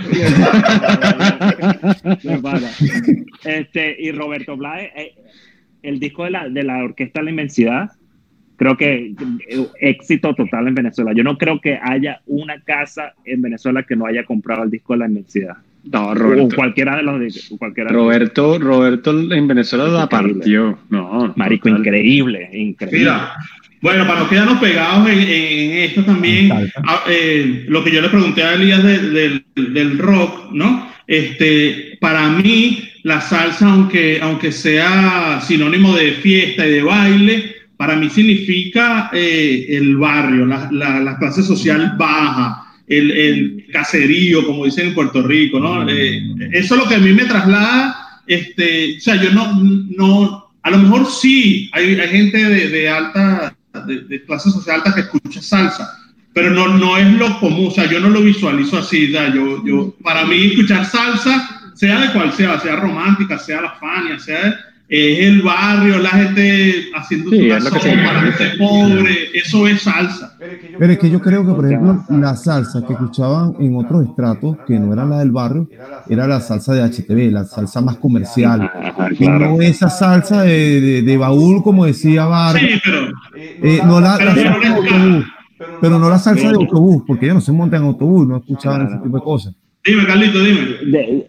S4: este, y Roberto Blades, eh, el disco de la, de la Orquesta La Inmensidad, creo que eh, éxito total en Venezuela. Yo no creo que haya una casa en Venezuela que no haya comprado el disco de la inmensidad.
S2: No, Roberto.
S4: O cualquiera de los. Cualquiera
S2: Roberto, Roberto en Venezuela la partió. No,
S4: Marico, increíble, increíble. Mira,
S1: bueno, para no quedarnos pegados en, esto también, ah, eh, lo que yo le pregunté a Elías del, del rock, ¿no? Este, para mí, la salsa, aunque, aunque sea sinónimo de fiesta y de baile, para mí significa eh, el barrio, la, la, clase social baja, el, el, caserío, como dicen en Puerto Rico, ¿no? Eh, eso es lo que a mí me traslada, este, o sea, yo no, no, a lo mejor sí, hay, hay gente de, de alta, de, de, clase social alta que escucha salsa, pero no, no es lo común, o sea, yo no lo visualizo así, yo, yo, para mí escuchar salsa, sea de cual sea, sea romántica, sea la Fania, sea es el barrio, la gente haciendo sí, su para la gente pobre, eso es salsa.
S3: Pero es que yo creo que, por ejemplo, la salsa que escuchaban en otros estratos, que no era la del barrio, era la salsa de HTV, la salsa más comercial. Y no esa salsa de, de, baúl, como decía Bar. Sí, pero. Eh, no la, salsa de autobús. Pero no la salsa de autobús, porque ellos no se montan en autobús, no escuchaban ese tipo de cosas.
S1: Dime, Carlito, dime.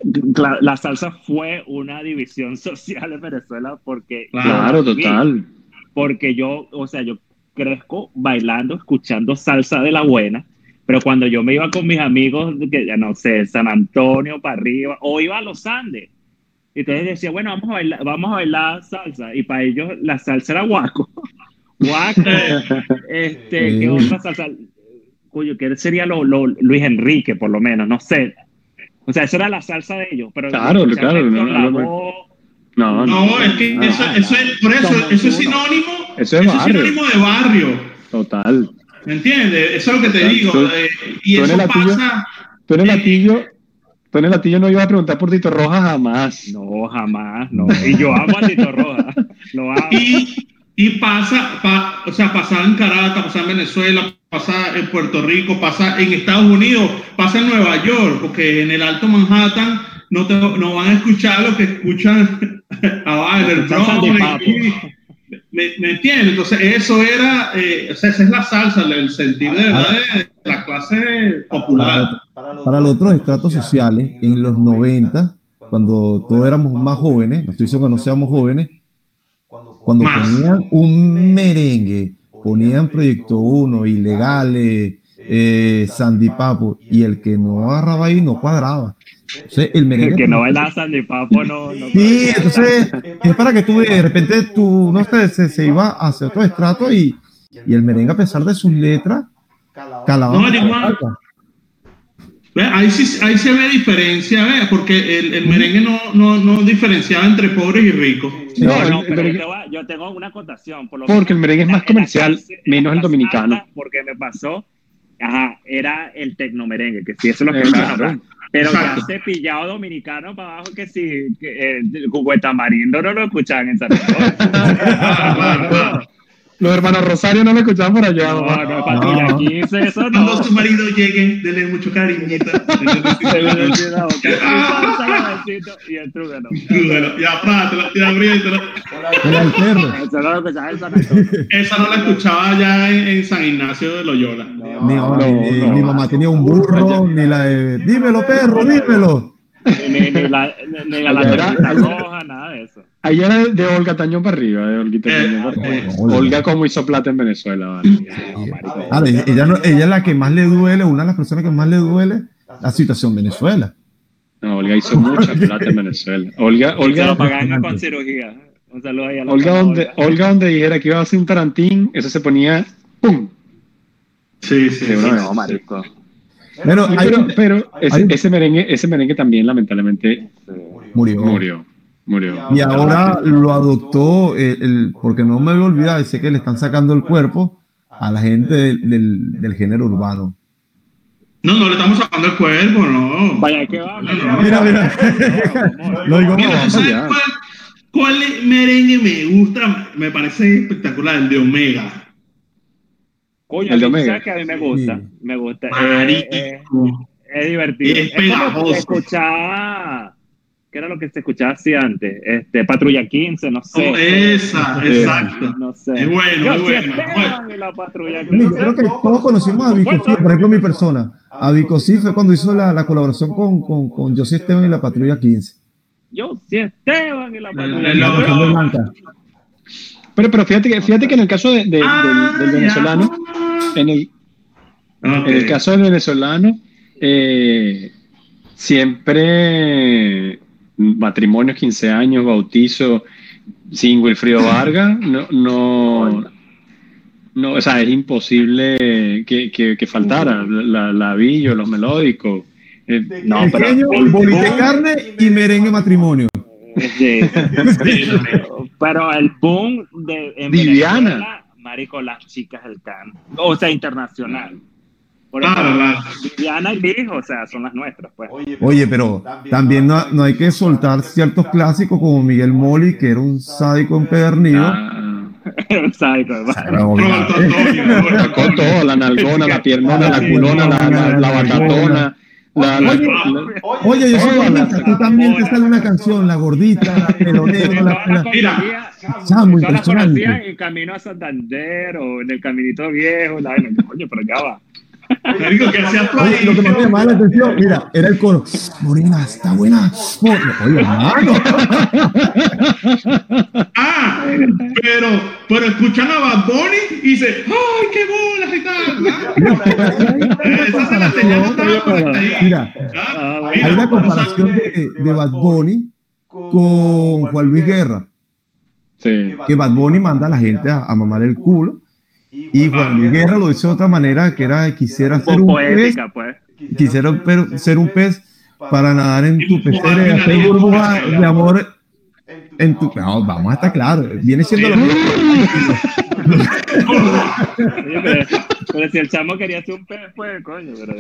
S4: la, salsa fue una división social en Venezuela porque...
S2: Claro, total.
S4: Porque yo, o sea, yo crezco bailando, escuchando salsa de la buena, pero cuando yo me iba con mis amigos, que ya no sé, San Antonio para arriba, o iba a los Andes, y entonces decía, bueno, vamos a bailar, vamos a bailar salsa, y para ellos la salsa era guaco. guaco, este, ¿qué otra salsa? Cuyo, ¿qué sería lo, lo, Luis Enrique, por lo menos? No sé, o sea, esa era la salsa de ellos. Pero
S2: claro, claro. No,
S1: no, no, es que eso, eso, es, por eso, eso es sinónimo, eso es, sinónimo de barrio.
S2: Total.
S1: ¿Me entiendes? Eso es lo que te digo. Eh, y eso pasa.
S2: Tú en el latillo, tú en el latillo no ibas a preguntar por Tito Roja jamás.
S4: No, jamás, no. Y yo amo a Tito Roja. Lo amo.
S1: Y, y pasa, o sea, pasaba en Caracas, pasaba en Venezuela, pasa en Puerto Rico, pasa en Estados Unidos, pasa en Nueva York, porque en el Alto Manhattan no, te, no van a escuchar lo que escuchan abajo en el Bronx. ¿Me, ¿Me entiendes? Entonces, eso era, eh, o sea, esa es la salsa, el sentido de verdad de la clase popular.
S3: Para, los otros estratos sociales, en los 90, cuando todos éramos más jóvenes, no estoy diciendo que no seamos jóvenes, cuando ponían un merengue, ponían Proyecto 1, Ilegales, eh, Sandy Papo, y el que no agarraba ahí no cuadraba.
S4: el, merengue que no bailaba Sandy Papo no, no
S3: Sí, entonces es para que tú de repente tú, no sé, se, se iba hacia otro estrato y, y el merengue a pesar de sus letras, calaba. No,
S1: Ahí, sí, ahí se ve diferencia, ¿ve? porque el, el merengue no, no, no, diferenciaba entre pobres y ricos.
S4: No, no, pero yo, tengo una acotación.
S2: Por lo porque el merengue es más comercial, menos el dominicano.
S4: Porque me pasó, ajá, era el tecnomerengue, que sí, eso es lo que claro. Pero ya cepillado dominicano para abajo, que sí, que, el eh, tamarindo no lo escuchaban en San
S2: Los hermanos Rosario no me escuchaban por allá.
S4: No, no, no. 15, eso no.
S1: Cuando su marido llegue, denle mucho cariñito.
S4: y el trúgano.
S1: Trúgano, ya, prátelo, ya, abriéndolo.
S3: Era el perro.
S4: Esa no la escuchaba en San
S1: Esa no la escuchaba ya en, San Ignacio de Loyola.
S3: No, no, mi mamá tenía un burro, ni la de, dímelo perro, dímelo.
S4: Ni, ni, la, ni la, la roja, nada de eso.
S2: Ahí era de Olga Tañón para arriba, de Olga Tañón para arriba. Olga como hizo plata en Venezuela. Vale.
S3: Ah, ella, no, ella es la que más le duele, una de las personas que más le duele la situación en Venezuela.
S2: No, Olga hizo mucha plata en Venezuela. Olga, Olga.
S4: lo pagaban con cirugía. Un saludo ahí a
S2: Olga, donde, Olga, donde dijera que iba a hacer un tarantín, eso se ponía ¡pum!
S1: Sí, sí, sí.
S2: No, marico. Pero, pero, pero ese, ese, merengue, ese merengue también lamentablemente
S3: murió.
S2: murió.
S3: Y ahora lo adoptó, el, porque no me voy a olvidar, sé que le están sacando el cuerpo a la gente del, del, género urbano.
S1: No, no le estamos sacando el cuerpo, no.
S4: Vaya que va.
S3: mira, mira.
S1: Lo digo, cuál, cuál merengue me gusta? Me parece espectacular, el de Omega.
S4: Coño, el de Omega. que a mí me gusta. Me gusta. Eh, eh, es divertido.
S1: Es, es
S4: escuchar ¿Qué era lo que se escuchaba así antes? Este, Patrulla 15, no sé.
S1: Oh, esa, exacto. No sé. Es bueno, es bueno.
S3: La patrulla Yo creo que todos conocimos a Vico por ejemplo, mi persona. A Vico fue cuando hizo la, la colaboración con, con, con José Esteban y la Patrulla 15.
S4: José Esteban y la Patrulla 15.
S2: Pero, pero fíjate, que, fíjate que en el caso de, de, ah, del, venezolano, en el, en el caso del venezolano, eh, siempre matrimonios, 15 años, bautizo sin Wilfrido Vargas, no, no, no, o sea, es imposible que, que, faltara la, la villo, los melódicos.
S3: Eh, no, pero, de carne y merengue matrimonio.
S4: Sí, pero el boom de
S2: Viviana.
S4: marico, las chicas del can, o sea, internacional.
S1: Diana
S4: y Lijo, o sea, son las nuestras, pues.
S3: Oye, pero también no, no, hay que soltar ciertos clásicos como Miguel Moli, que era un sádico empedernido.
S4: Ah, un sádico,
S2: con todo, la nalgona, la piernona, la culona, la, la, la batatona. La, la,
S3: oye, yo soy gordita, tú también te sale una canción, La Gordita, la pelonera, la,
S4: Mira,
S3: Chamo, impresionante.
S4: En el camino a Santander o en el caminito viejo, la, coño, pero ya va.
S1: Me digo que hacía
S3: lo que me llamaba la atención, mira, era el coro. Morena, está buena. Oye, hermano.
S1: ah, pero, pero escuchan a Bad Bunny y dice, ¡ay, qué bolas y tal! Esa se la tenía
S3: Mira, ah, hay una comparación de, de Bad Bunny con Juan Luis Guerra. Sí. Que Bad Bunny manda a la gente a, a mamar el culo y Juan Luis Guerra lo hizo de otra manera, que era quisiera ser un pez, pues. quisiera ser un pez para nadar en tu pecera y hacer burbuja de amor en tu... No, vamos a estar claros, viene siendo lo mismo.
S4: pero, si el chamo quería ser un pez, pues, coño, pero,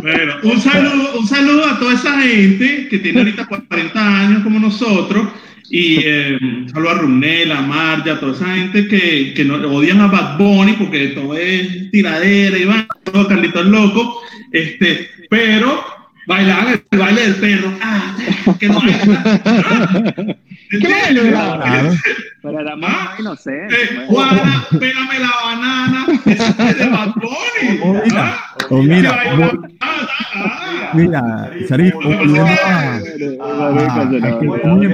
S1: bueno, un saludo, un saludo a toda esa gente que tiene ahorita 40 años como nosotros y eh, a Rumnel, a Marja, a toda esa gente que, que no, odian a Bad Bunny porque todo es tiradera y va, todo Carlitos loco. Este, pero bailaban el baile del perro. Ah, que no hay.
S4: ¿Entiendes? Pero era más ah, inocente.
S1: Eh, pues. Juana, pégame la banana. Eso es de Bad Bunny.
S3: Oh, mira,
S1: ah,
S3: oh, mira, mira, Sarif,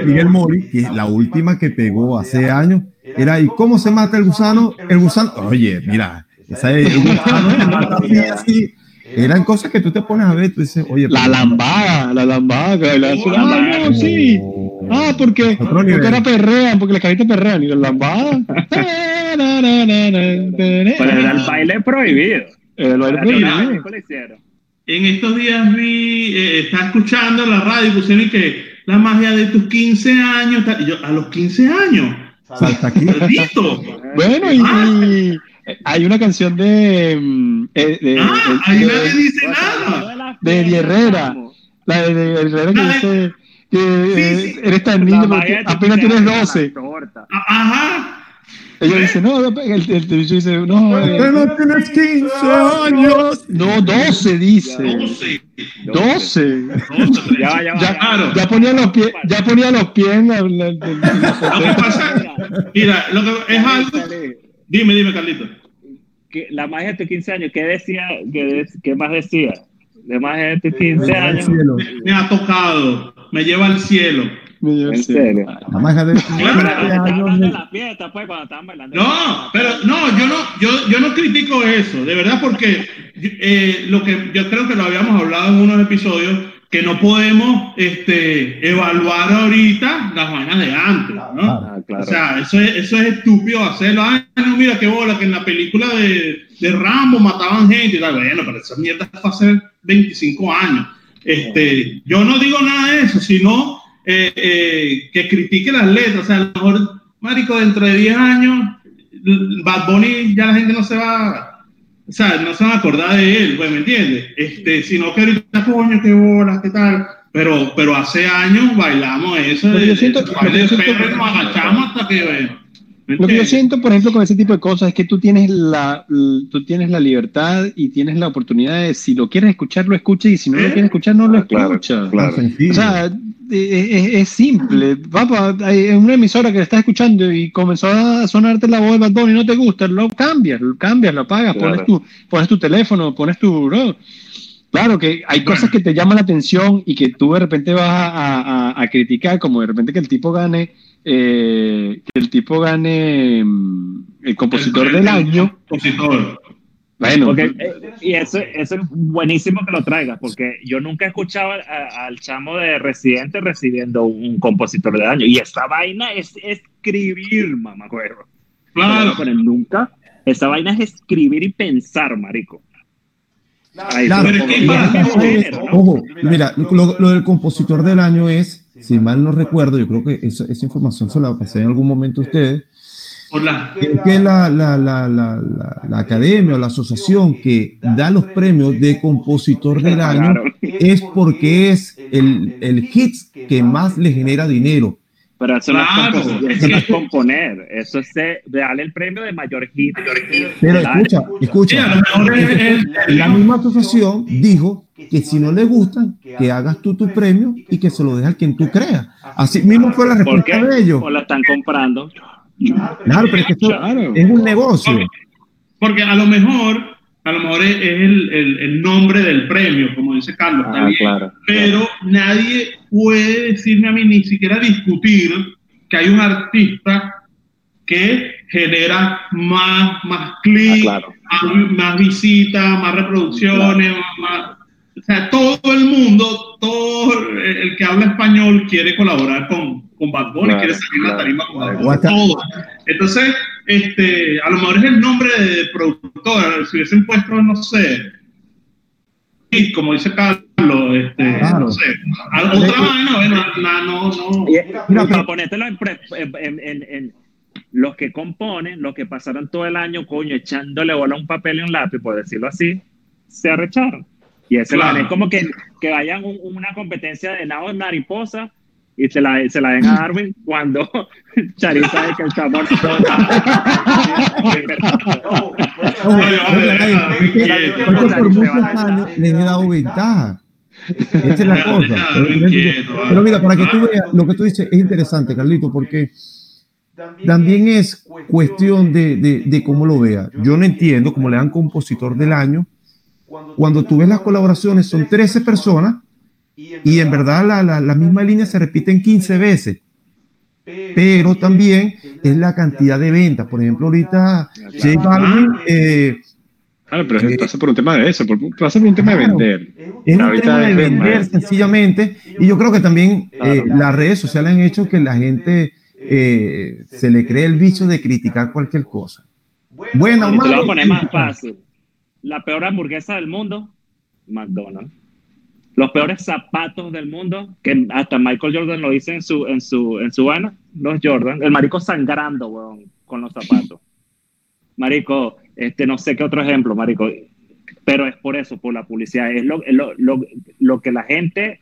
S3: Miguel Mori, que es la última que pegó hace años, era ¿y cómo se mata el gusano? El gusano, oye, mira, esa es, el gusano se mata así, así eran cosas que tú te pones a ver, tú dices, oye.
S2: La lambada, la lambada, la, ah, no, sí. Ah, porque, porque era perrean, porque las caritas perrean y la lambada.
S4: Pero era el baile prohibido.
S2: El baile prohibido.
S1: En estos días vi, eh, estaba escuchando la radio y pusieron que la magia de tus 15 años. Y yo, a los 15 años.
S3: Salta aquí.
S2: bueno, y, ah. Hay una canción de. Mm, eh, de
S1: ah, ahí nadie dice nada.
S2: De Herrera. La de, de Herrera que dice que eh, eres tan niño porque apenas tienes 12.
S1: Ajá.
S2: Ella dice, no, el, el, el dice, no.
S3: Eh, no tienes 15 años.
S2: No, 12 dice. 12. 12.
S4: Ya, ya, ya,
S2: ya, ponía los pies, ya ponía los pies en la, la,
S1: Lo que pasa, mira, lo que es algo. Dime, dime, Carlito
S4: que la magia de tus 15 años, ¿qué decía? ¿Qué, qué más decía? De magia de tus 15 años.
S1: Me ha tocado, me lleva al cielo.
S4: ¿En serio?
S3: La magia de
S1: No, pero no, yo no, yo, yo no critico eso, de verdad, porque eh, lo que yo creo que lo habíamos hablado en unos episodios, que no podemos este, evaluar ahorita las vainas de antes, ¿no? Ah, o sea, eso es, eso es estúpido hacerlo. Ay, no, mira qué bola, que en la película de, de Rambo mataban gente y tal. Bueno, pero esa mierda fue hace 25 años. Este, yo no digo nada de eso, sino eh, eh, que critique las letras. O sea, a lo mejor, marico, dentro de 10 años, Bad Bunny ya la gente no se va o sea, no se van a acordar de él, pues, ¿me entiendes? Este, sino que ahorita, coño, qué bola, qué tal. Pero, pero hace años bailamos eso.
S2: yo siento, nos agachamos hasta que, lo que yo siento, por ejemplo, con ese tipo de cosas es que tú tienes la, tú tienes la libertad y tienes la oportunidad de, si lo quieres escuchar, lo escuches, y si no lo quieres escuchar, no lo escuchas. Claro, O sea, es, simple. Papá, hay una emisora que le estás escuchando y comenzó a sonarte la voz de Bad Bunny y no te gusta, lo cambias, lo cambias, lo apagas, pones, tu, pones tu teléfono, pones tu... Claro que hay cosas que te llaman la atención y que tú de repente vas a, a criticar, como de repente que el tipo gane eh, que el tipo gane mm, el compositor del año.
S1: Compositor.
S4: Bueno, eh, y eso, eso, es buenísimo que lo traigas, porque yo nunca escuchaba al chamo de Residente recibiendo un compositor del año. Y esta vaina es escribir, mamá Claro. Pero nunca. Esta vaina es escribir y pensar, marico.
S3: Ojo, mira, lo del compositor del año es si mal no recuerdo, yo creo que esa, esa información se la pasé en algún momento a ustedes,
S1: Hola.
S3: Es que la, la, la, la, academia o la asociación que da los premios de compositor del año es porque es el, el hit que más le genera dinero.
S4: Pero eso, no, es componer, eso es darle el premio de mayor hit.
S3: Pero escucha, escucha, la misma asociación dijo que si no le gustan, que hagas tú tu premio y que se lo deje al quien tú creas. Así mismo fue la respuesta de ellos.
S4: O la están comprando.
S3: Claro, pero es que esto es un negocio.
S1: Porque, a lo mejor, a lo mejor es, el, el, el, nombre del premio, como dice Carlos, ah, claro, pero nadie puede decirme a mí ni siquiera discutir que hay un artista que genera más, más clics, ah, más, más visitas, más reproducciones, más, o sea, todo el mundo, todo el que habla español quiere colaborar con, con Bad Bunny, quiere salir a la tarima con Bad Bunny, todo. Entonces, este, a lo mejor es el nombre de productor, si hubiesen puesto, no sé, como dice Carlos, este, no sé, otra vaina, bueno, no, no, no.
S4: Mira, para ponértelo en, en, en, los que componen, los que pasaron todo el año, coño, echándole bola a un papel y un lápiz, por decirlo así, se arrecharon. Y ese es como que, que vayan una competencia de nado de mariposa y se la, se la den a Darwin cuando Charita de que
S3: muchos años les he dado ventaja. Esa es la cosa. Pero mira, para que tú veas, lo que tú dices es interesante, Carlito, porque también es cuestión de, de, de cómo lo vea. Yo no entiendo cómo le dan compositor del año cuando tú ves las colaboraciones son 13 personas y en verdad la, la, la misma línea se repite en 15 veces. Pero también es la cantidad de ventas. Por ejemplo, ahorita J Balvin... Eh,
S2: Claro, pero eh, pasa por un tema de eso, por, pasa por un tema de vender.
S3: Es un tema de vender sencillamente. Y yo creo que también eh, las redes sociales han hecho que la gente eh, se le cree el bicho de criticar cualquier cosa.
S4: Bueno, malo. Te lo voy a poner más fácil la peor hamburguesa del mundo, McDonald's. Los peores zapatos del mundo, que hasta Michael Jordan lo dice en su, en su, en su vaina, los Jordan. El marico sangrando, weón, con los zapatos. Marico, este, no sé qué otro ejemplo, marico. Pero es por eso, por la publicidad. Es lo, lo, lo, lo que la gente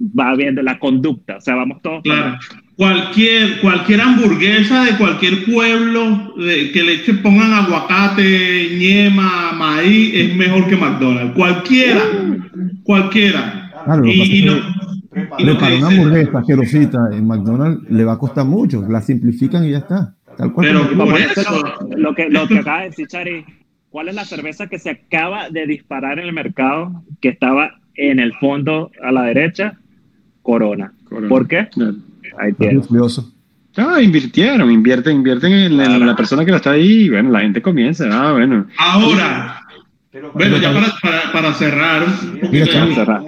S4: va viendo, la conducta. O sea, vamos todos.
S1: Claro cualquier, cualquier hamburguesa de cualquier pueblo de, que le pongan aguacate, ñema, maíz, es mejor que McDonald's. Cualquiera, cualquiera.
S3: y, para una hamburguesa asquerosita en McDonald's le va a costar mucho, la simplifican y ya está.
S4: Tal cual Pero lo, que, lo que acaba de decir Chari, ¿cuál es la cerveza que se acaba de disparar en el mercado que estaba en el fondo a la derecha? Corona. ¿Por qué?
S2: Ahí Ah, invirtieron, invierten, invierten en, la persona que la está ahí y bueno, la gente comienza. Ah, bueno.
S1: Ahora, bueno, ya para, para, cerrar un poquito, cerrar.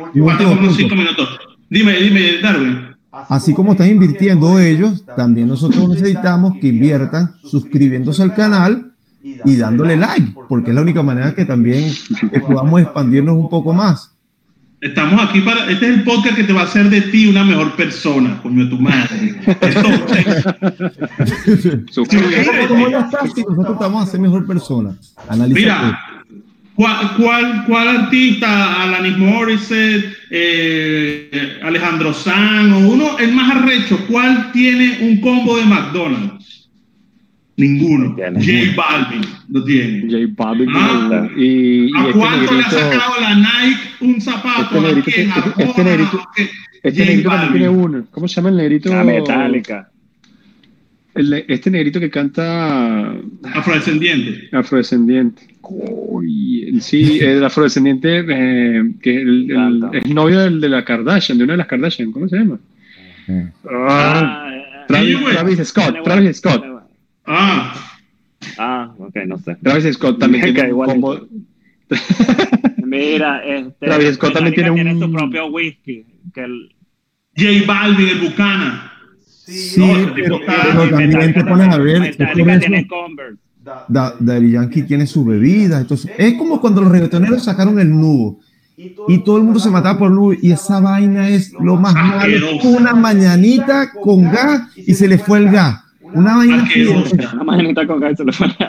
S1: cinco minutos. Dime, dime, Darwin.
S3: Así como están invirtiendo ellos, también nosotros necesitamos que inviertan suscribiéndose al canal y dándole like, porque es la única manera que también podamos expandirnos un poco más.
S1: Estamos aquí para. Este es el podcast que te va a hacer de ti una mejor persona, coño de tu madre.
S3: nosotros estamos a ser mejor persona.
S1: Mira, ¿Cuál, cuál, artista, Alanis Morissette, eh, Alejandro San o uno, el más arrecho, cuál tiene un combo de McDonald's? Ninguno. J Balvin lo tiene.
S2: J Balvin.
S1: Ah, y, ¿A este cuánto le ha sacado la Nike un zapato?
S2: Este negrito, este, este negrito, este negrito también tiene uno. ¿Cómo se llama el negrito?
S4: La metálica.
S2: El, este negrito que canta.
S1: Afrodescendiente.
S2: Afrodescendiente. Uy, sí, el afrodescendiente eh, que el, el, novio del, de la Kardashian, de una de las Kardashian, ¿cómo se llama? Ah, Travis, Travis, Scott, Travis Scott.
S1: Ah.
S4: Ah, ok, no sé.
S2: Travis Scott también tiene un combo.
S4: Mira, este,
S2: Travis Scott también tiene,
S4: tiene
S2: un...
S4: su propio whisky. Que el...
S1: J Balvin, el Bucana.
S3: Sí, pero, también te pones a ver.
S4: tiene Converse.
S3: Daddy Yankee tiene su bebida. Entonces, es como cuando los reggaetoneros sacaron el nubo y todo el mundo se mataba por nubo y esa vaina es lo más malo. Una mañanita con gas y se le fue el gas. Una vaina
S4: Una con.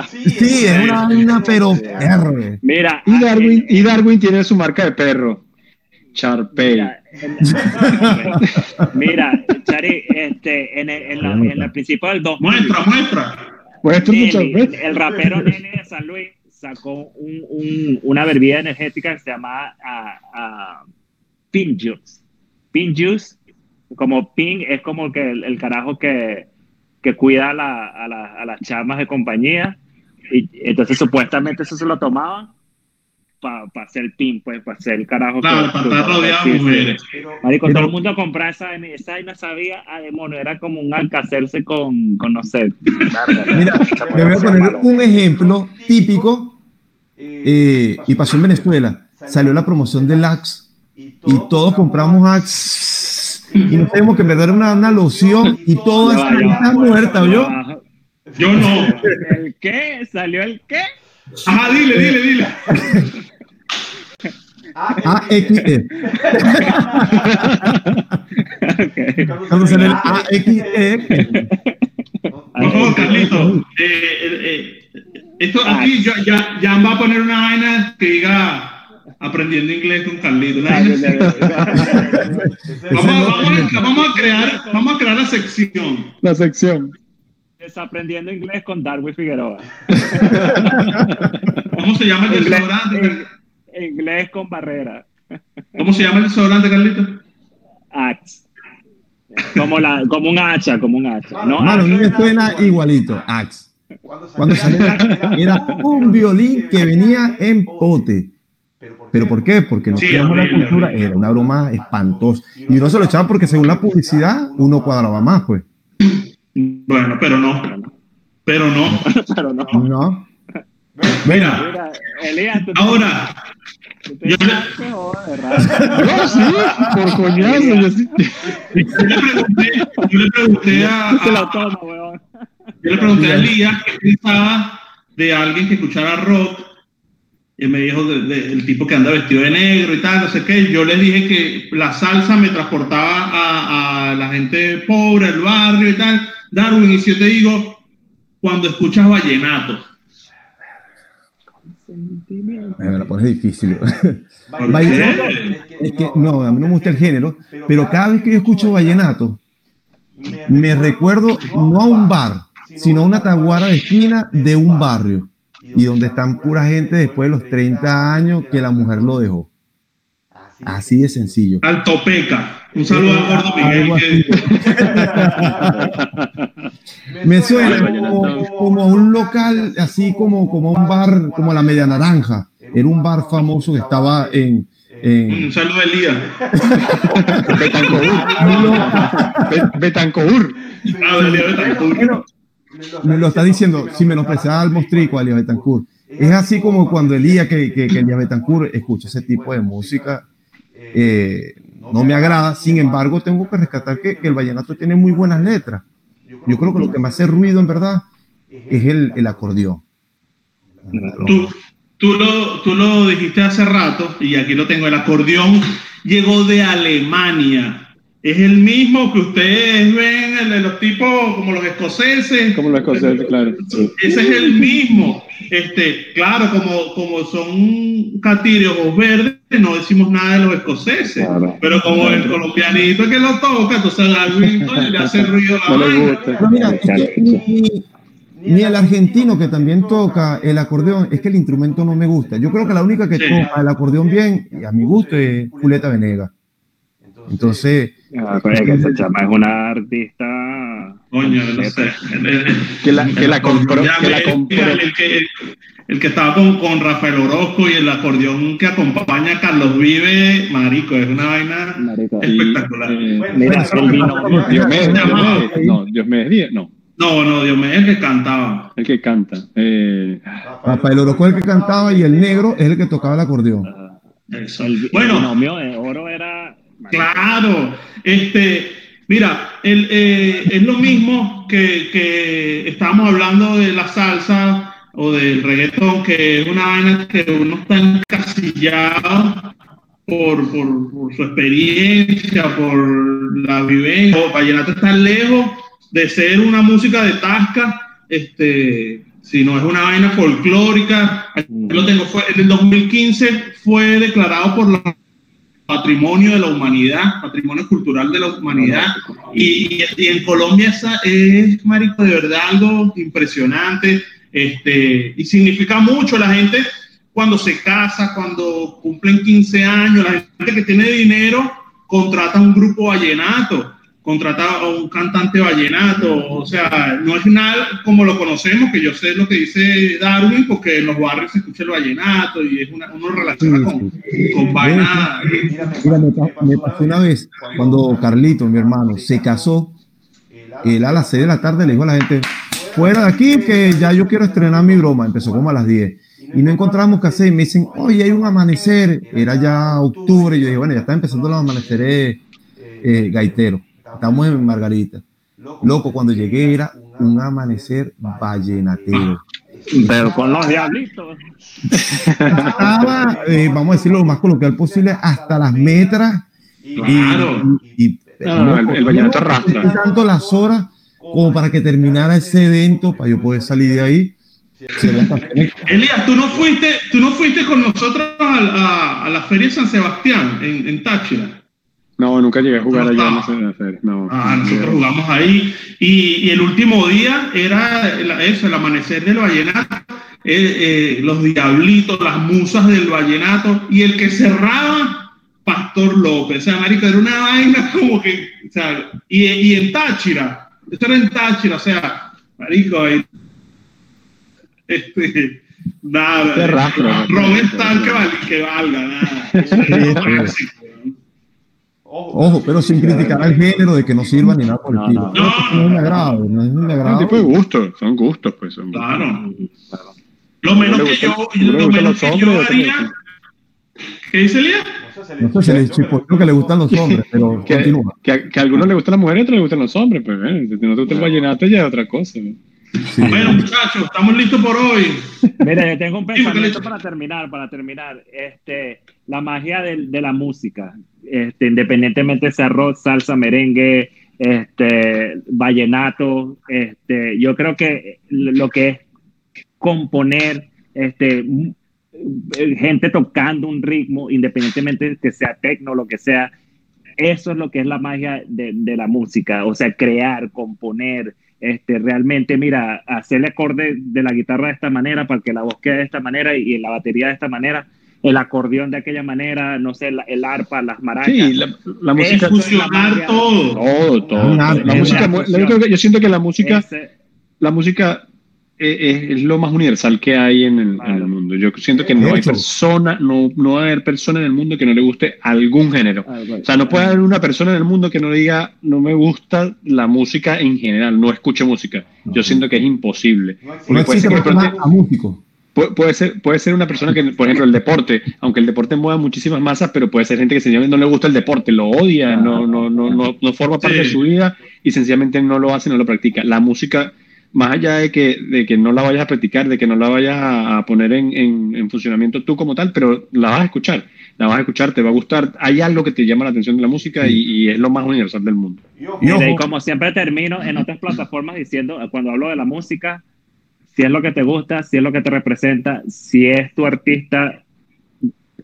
S3: Sí, es una vaina, pero perro.
S4: Mira,
S2: y Darwin, y Darwin tiene su marca de perro. Charpey.
S4: Mira, Chari, este, en, el, en, la, en principio del 2000.
S1: Muestra, muestra.
S4: El, el, rapero Nene de San Luis sacó un, un, una bebida energética que se llama uh, Pink Juice. Pink Juice, como Pink es como que el, carajo que, que cuida a, la, a, la, a, las chamas de compañía. Y entonces supuestamente eso se lo tomaban para pa hacer pin, pues, para hacer el carajo.
S1: Claro, para estar rodeado de mujeres.
S4: Marico, todo el mundo compraba esa, esa y no sabía a demonio, era como un alcacerse con, con no sé.
S3: Mira, me voy a poner un ejemplo típico eh, y pasó en Venezuela. Salió la promoción del Axe y todos compramos Axe y no sabemos que en era una, una loción y todo está muerta, ¿yo?
S1: Yo no.
S4: ¿El qué? ¿Salió el qué?
S1: Ajá, dile, dile, dile.
S3: AXE. Cuando sale el AXE.
S1: Por favor, Carlito. Eh, eh, eh, esto aquí ya, ya, ya va a poner una vaina que diga aprendiendo inglés con Carlito. vamos, vamos, vamos, a crear, vamos a crear la sección.
S2: La sección.
S4: Desaprendiendo inglés con Darwin Figueroa.
S1: ¿Cómo se llama el desodorante?
S4: Inglés con barrera.
S1: ¿Cómo se llama el desodorante, Carlito?
S4: Axe. Como, la, como un hacha, como un hacha. No,
S3: Mano, suena igualito, Axe. Cuando salió era un violín que venía en pote. ¿Pero por qué? Porque no sí, la cultura, era una broma espantosa. Y no se lo echaba porque según la publicidad uno cuadraba más, pues.
S1: Bueno, pero no. Pero no.
S4: pero no.
S3: No.
S1: Mira,
S4: Mira Elías, ¿tú
S1: ahora.
S4: Yo le...
S2: no, sí, por coñazo. Yo, sí.
S1: yo, le pregunté, yo le pregunté a. a. Yo le pregunté a Elías qué pensaba de alguien que escuchara rock. Y me dijo de, de, el tipo que anda vestido de negro y tal, no sé qué. Yo le dije que la salsa me transportaba a, a la gente pobre, al barrio y tal. Darwin, y si yo te digo, cuando escuchas vallenato.
S3: Me la pones difícil. vallenato, es que, no, a mí no me gusta el género, pero cada vez que yo escucho vallenato, me recuerdo no a un bar, sino a una taguara de esquina de un barrio, y donde están pura gente después de los 30 años que la mujer lo dejó. Así de sencillo.
S1: Al Topeca. Un saludo al gordo Miguel.
S3: Me suena como, como, un local, así como, como un bar, como la Media Naranja. Era un bar famoso que estaba en.
S1: Un saludo a Elías.
S2: Betancourt.
S1: Ah, Elías Betancourt.
S3: Me lo está diciendo, si menospreciaba al mostrico, Elías Betancourt. Es así como cuando Elías, que, que, que Elías Betancourt escucha ese tipo de música. Eh, no me agrada, sin embargo, tengo que rescatar que, que, el vallenato tiene muy buenas letras. Yo creo que lo que me hace ruido, en verdad, es el, el acordeón.
S1: Tú, tú, lo, tú lo dijiste hace rato, y aquí lo tengo, el acordeón llegó de Alemania. Es el mismo que ustedes ven, el de los tipos como los escoceses.
S2: Como los escoceses, claro.
S1: Ese es el mismo. Este, claro, como, como son catirios verdes, no decimos nada de los escoceses. pero como el colombianito que lo toca, entonces algo le hace ruido la no
S3: mira, ni, el argentino que también toca el acordeón, es que el instrumento no me gusta. Yo creo que la única que toca el acordeón bien, y a mi gusto, es Julieta Venega. Entonces.
S4: Ah, que ese chama es una artista.
S1: Coño, no sé. Que la, que la compró. Que la compró. El, que, el que estaba con, con Rafael Orozco y el acordeón que acompaña a Carlos Vive, marico, es una vaina espectacular.
S2: Eh, mira, el vino. Dios me no, Dios me no.
S1: No, no, Dios me es el que cantaba.
S2: El que canta. Eh...
S3: Rafael Orozco es el que cantaba y el negro es el que tocaba el acordeón.
S4: El, bueno, el de oro era
S1: Claro, este, mira, el, eh, es lo mismo que, que estábamos hablando de la salsa o del reggaetón, que es una vaina que uno está encasillado por, por, por su experiencia, por la vivencia. O Vallenato está lejos de ser una música de tasca, este, si no es una vaina folclórica. Lo tengo, fue, en el 2015 fue declarado por la patrimonio de la humanidad, patrimonio cultural de la humanidad. Y, en Colombia es, marico, de verdad algo impresionante. Este, y significa mucho la gente cuando se casa, cuando cumplen 15 años, la gente que tiene dinero contrata un grupo vallenato contratar a un cantante vallenato, o sea, no es nada como lo conocemos, que yo sé lo que dice Darwin, porque en los barrios se escucha el vallenato y es una, uno relaciona con, con vaina.
S3: Mira, me, pasó una vez cuando Carlito, mi hermano, se casó, él a las 6 de la tarde le dijo a la gente, fuera de aquí, que ya yo quiero estrenar mi broma, empezó como a las 10 y no encontramos qué hacer. Y me dicen, oye, hay un amanecer. Era ya octubre. Y yo dije, bueno, ya está empezando el amanecer eh, gaitero. Estamos en Margarita. Loco, cuando llegué era un amanecer vallenatero.
S4: Pero con los diablitos.
S3: Estaba, eh, vamos a decirlo lo más coloquial posible, hasta las metras.
S1: Claro.
S2: Y, el, vallenato arrastra.
S3: Tanto las horas como para que terminara ese evento, para yo poder salir de ahí.
S1: Elías, ¿tú no fuiste, tú no fuiste con nosotros a, a, la Feria de San Sebastián en, en Táchira?
S2: No, nunca llegué a jugar allá, no sé
S1: No, ah, nosotros jugamos ahí. Y, el último día era eso, el amanecer del vallenato, eh, eh, los diablitos, las musas del vallenato, y el que cerraba, Pastor López. O sea, marico, era una vaina como que, o sea, y, y en Táchira, esto era en Táchira, o sea, marico, ahí, este, nada, Robert tal que, que valga, nada.
S3: Ojo, pero sin criticar al género de que no sirva ni nada por el estilo. No, no, es un agrado, no es un agrado.
S2: Tipo de gustos, son gustos, pues. Son
S1: claro. Lo menos que yo, lo menos que yo haría. ¿Qué dice Lía?
S3: No sé si le creo que le gustan los hombres, pero
S2: que, continúa. Que, que, a algunos le gustan las mujeres y a otros le gustan los hombres, pues, ¿eh? Si no te gusta el vallenato ya es otra cosa.
S1: Bueno, muchachos, estamos listos por hoy.
S4: Mira, yo tengo un pensamiento para terminar, para terminar. Este, la magia de, de la música, este, independientemente sea rock, salsa, merengue, este, vallenato, este, yo creo que lo que es componer, este, gente tocando un ritmo, independientemente que sea tecno, lo que sea, eso es lo que es la magia de, la música, o sea, crear, componer, este, realmente, mira, hacer el acorde de la guitarra de esta manera para que la voz quede de esta manera y, la batería de esta manera, el acordeón de aquella manera, no sé, el, arpa, las maracas.
S2: Sí, la, música.
S1: Fusionar todo.
S2: Todo, todo. La, música, yo siento que la música, la música eh, es, lo más universal que hay en el, mundo. Yo siento que no hay persona, no, no va a haber persona en el mundo que no le guste algún género. Ah, o sea, no puede haber una persona en el mundo que no diga, no me gusta la música en general, no escuche música. Yo siento que es imposible.
S3: ser músico.
S2: Puede, ser, puede ser una persona que, por ejemplo, el deporte, aunque el deporte mueva muchísimas masas, pero puede ser gente que sencillamente no le gusta el deporte, lo odia, no, no, no, no, no forma parte de su vida y sencillamente no lo hace, no lo practica. La música más allá de que, de que no la vayas a practicar, de que no la vayas a, poner en, en, funcionamiento tú como tal, pero la vas a escuchar, la vas a escuchar, te va a gustar, hay algo que te llama la atención de la música y, es lo más universal del mundo.
S4: Y, como siempre termino en otras plataformas diciendo, cuando hablo de la música, si es lo que te gusta, si es lo que te representa, si es tu artista,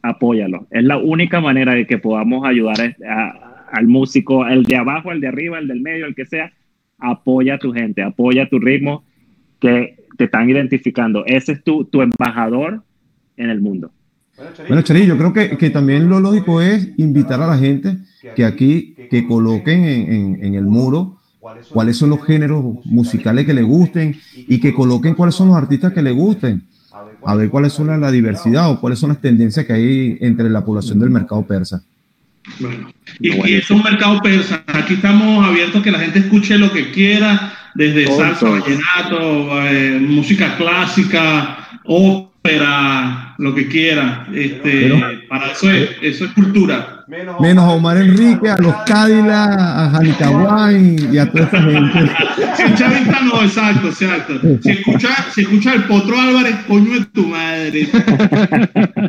S4: apóyalo. Es la única manera de que podamos ayudar al músico, el de abajo, el de arriba, el del medio, el que sea, apoya a tu gente, apoya tu ritmo que te están identificando. Ese es tu, tu embajador en el mundo.
S3: Bueno, Chari, yo creo que, que, también lo lógico es invitar a la gente que aquí, que coloquen en, en, el muro cuáles son los géneros musicales que le gusten y que coloquen cuáles son los artistas que le gusten, a ver cuáles son la diversidad o cuáles son las tendencias que hay entre la población del mercado persa.
S1: Bueno, y, es un mercado persa. Aquí estamos abiertos a que la gente escuche lo que quiera, desde salsa, vallenato, eh, música clásica, ópera, lo que quiera. Este, para eso es, eso es cultura.
S3: Menos, a Omar Enrique, a los Cádila, a Janicaguay y a toda esa gente.
S1: Si chavista no, exacto, exacto. Si escucha, si escucha el Potro Álvarez, coño es tu madre.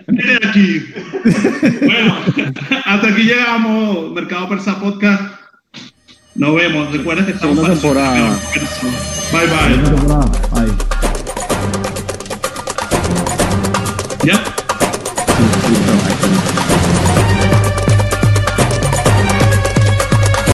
S1: Viene aquí. Bueno, hasta aquí llegamos, Mercado Persa Podcast. Nos vemos. Recuerda que estamos en temporada. Bye bye. Bye.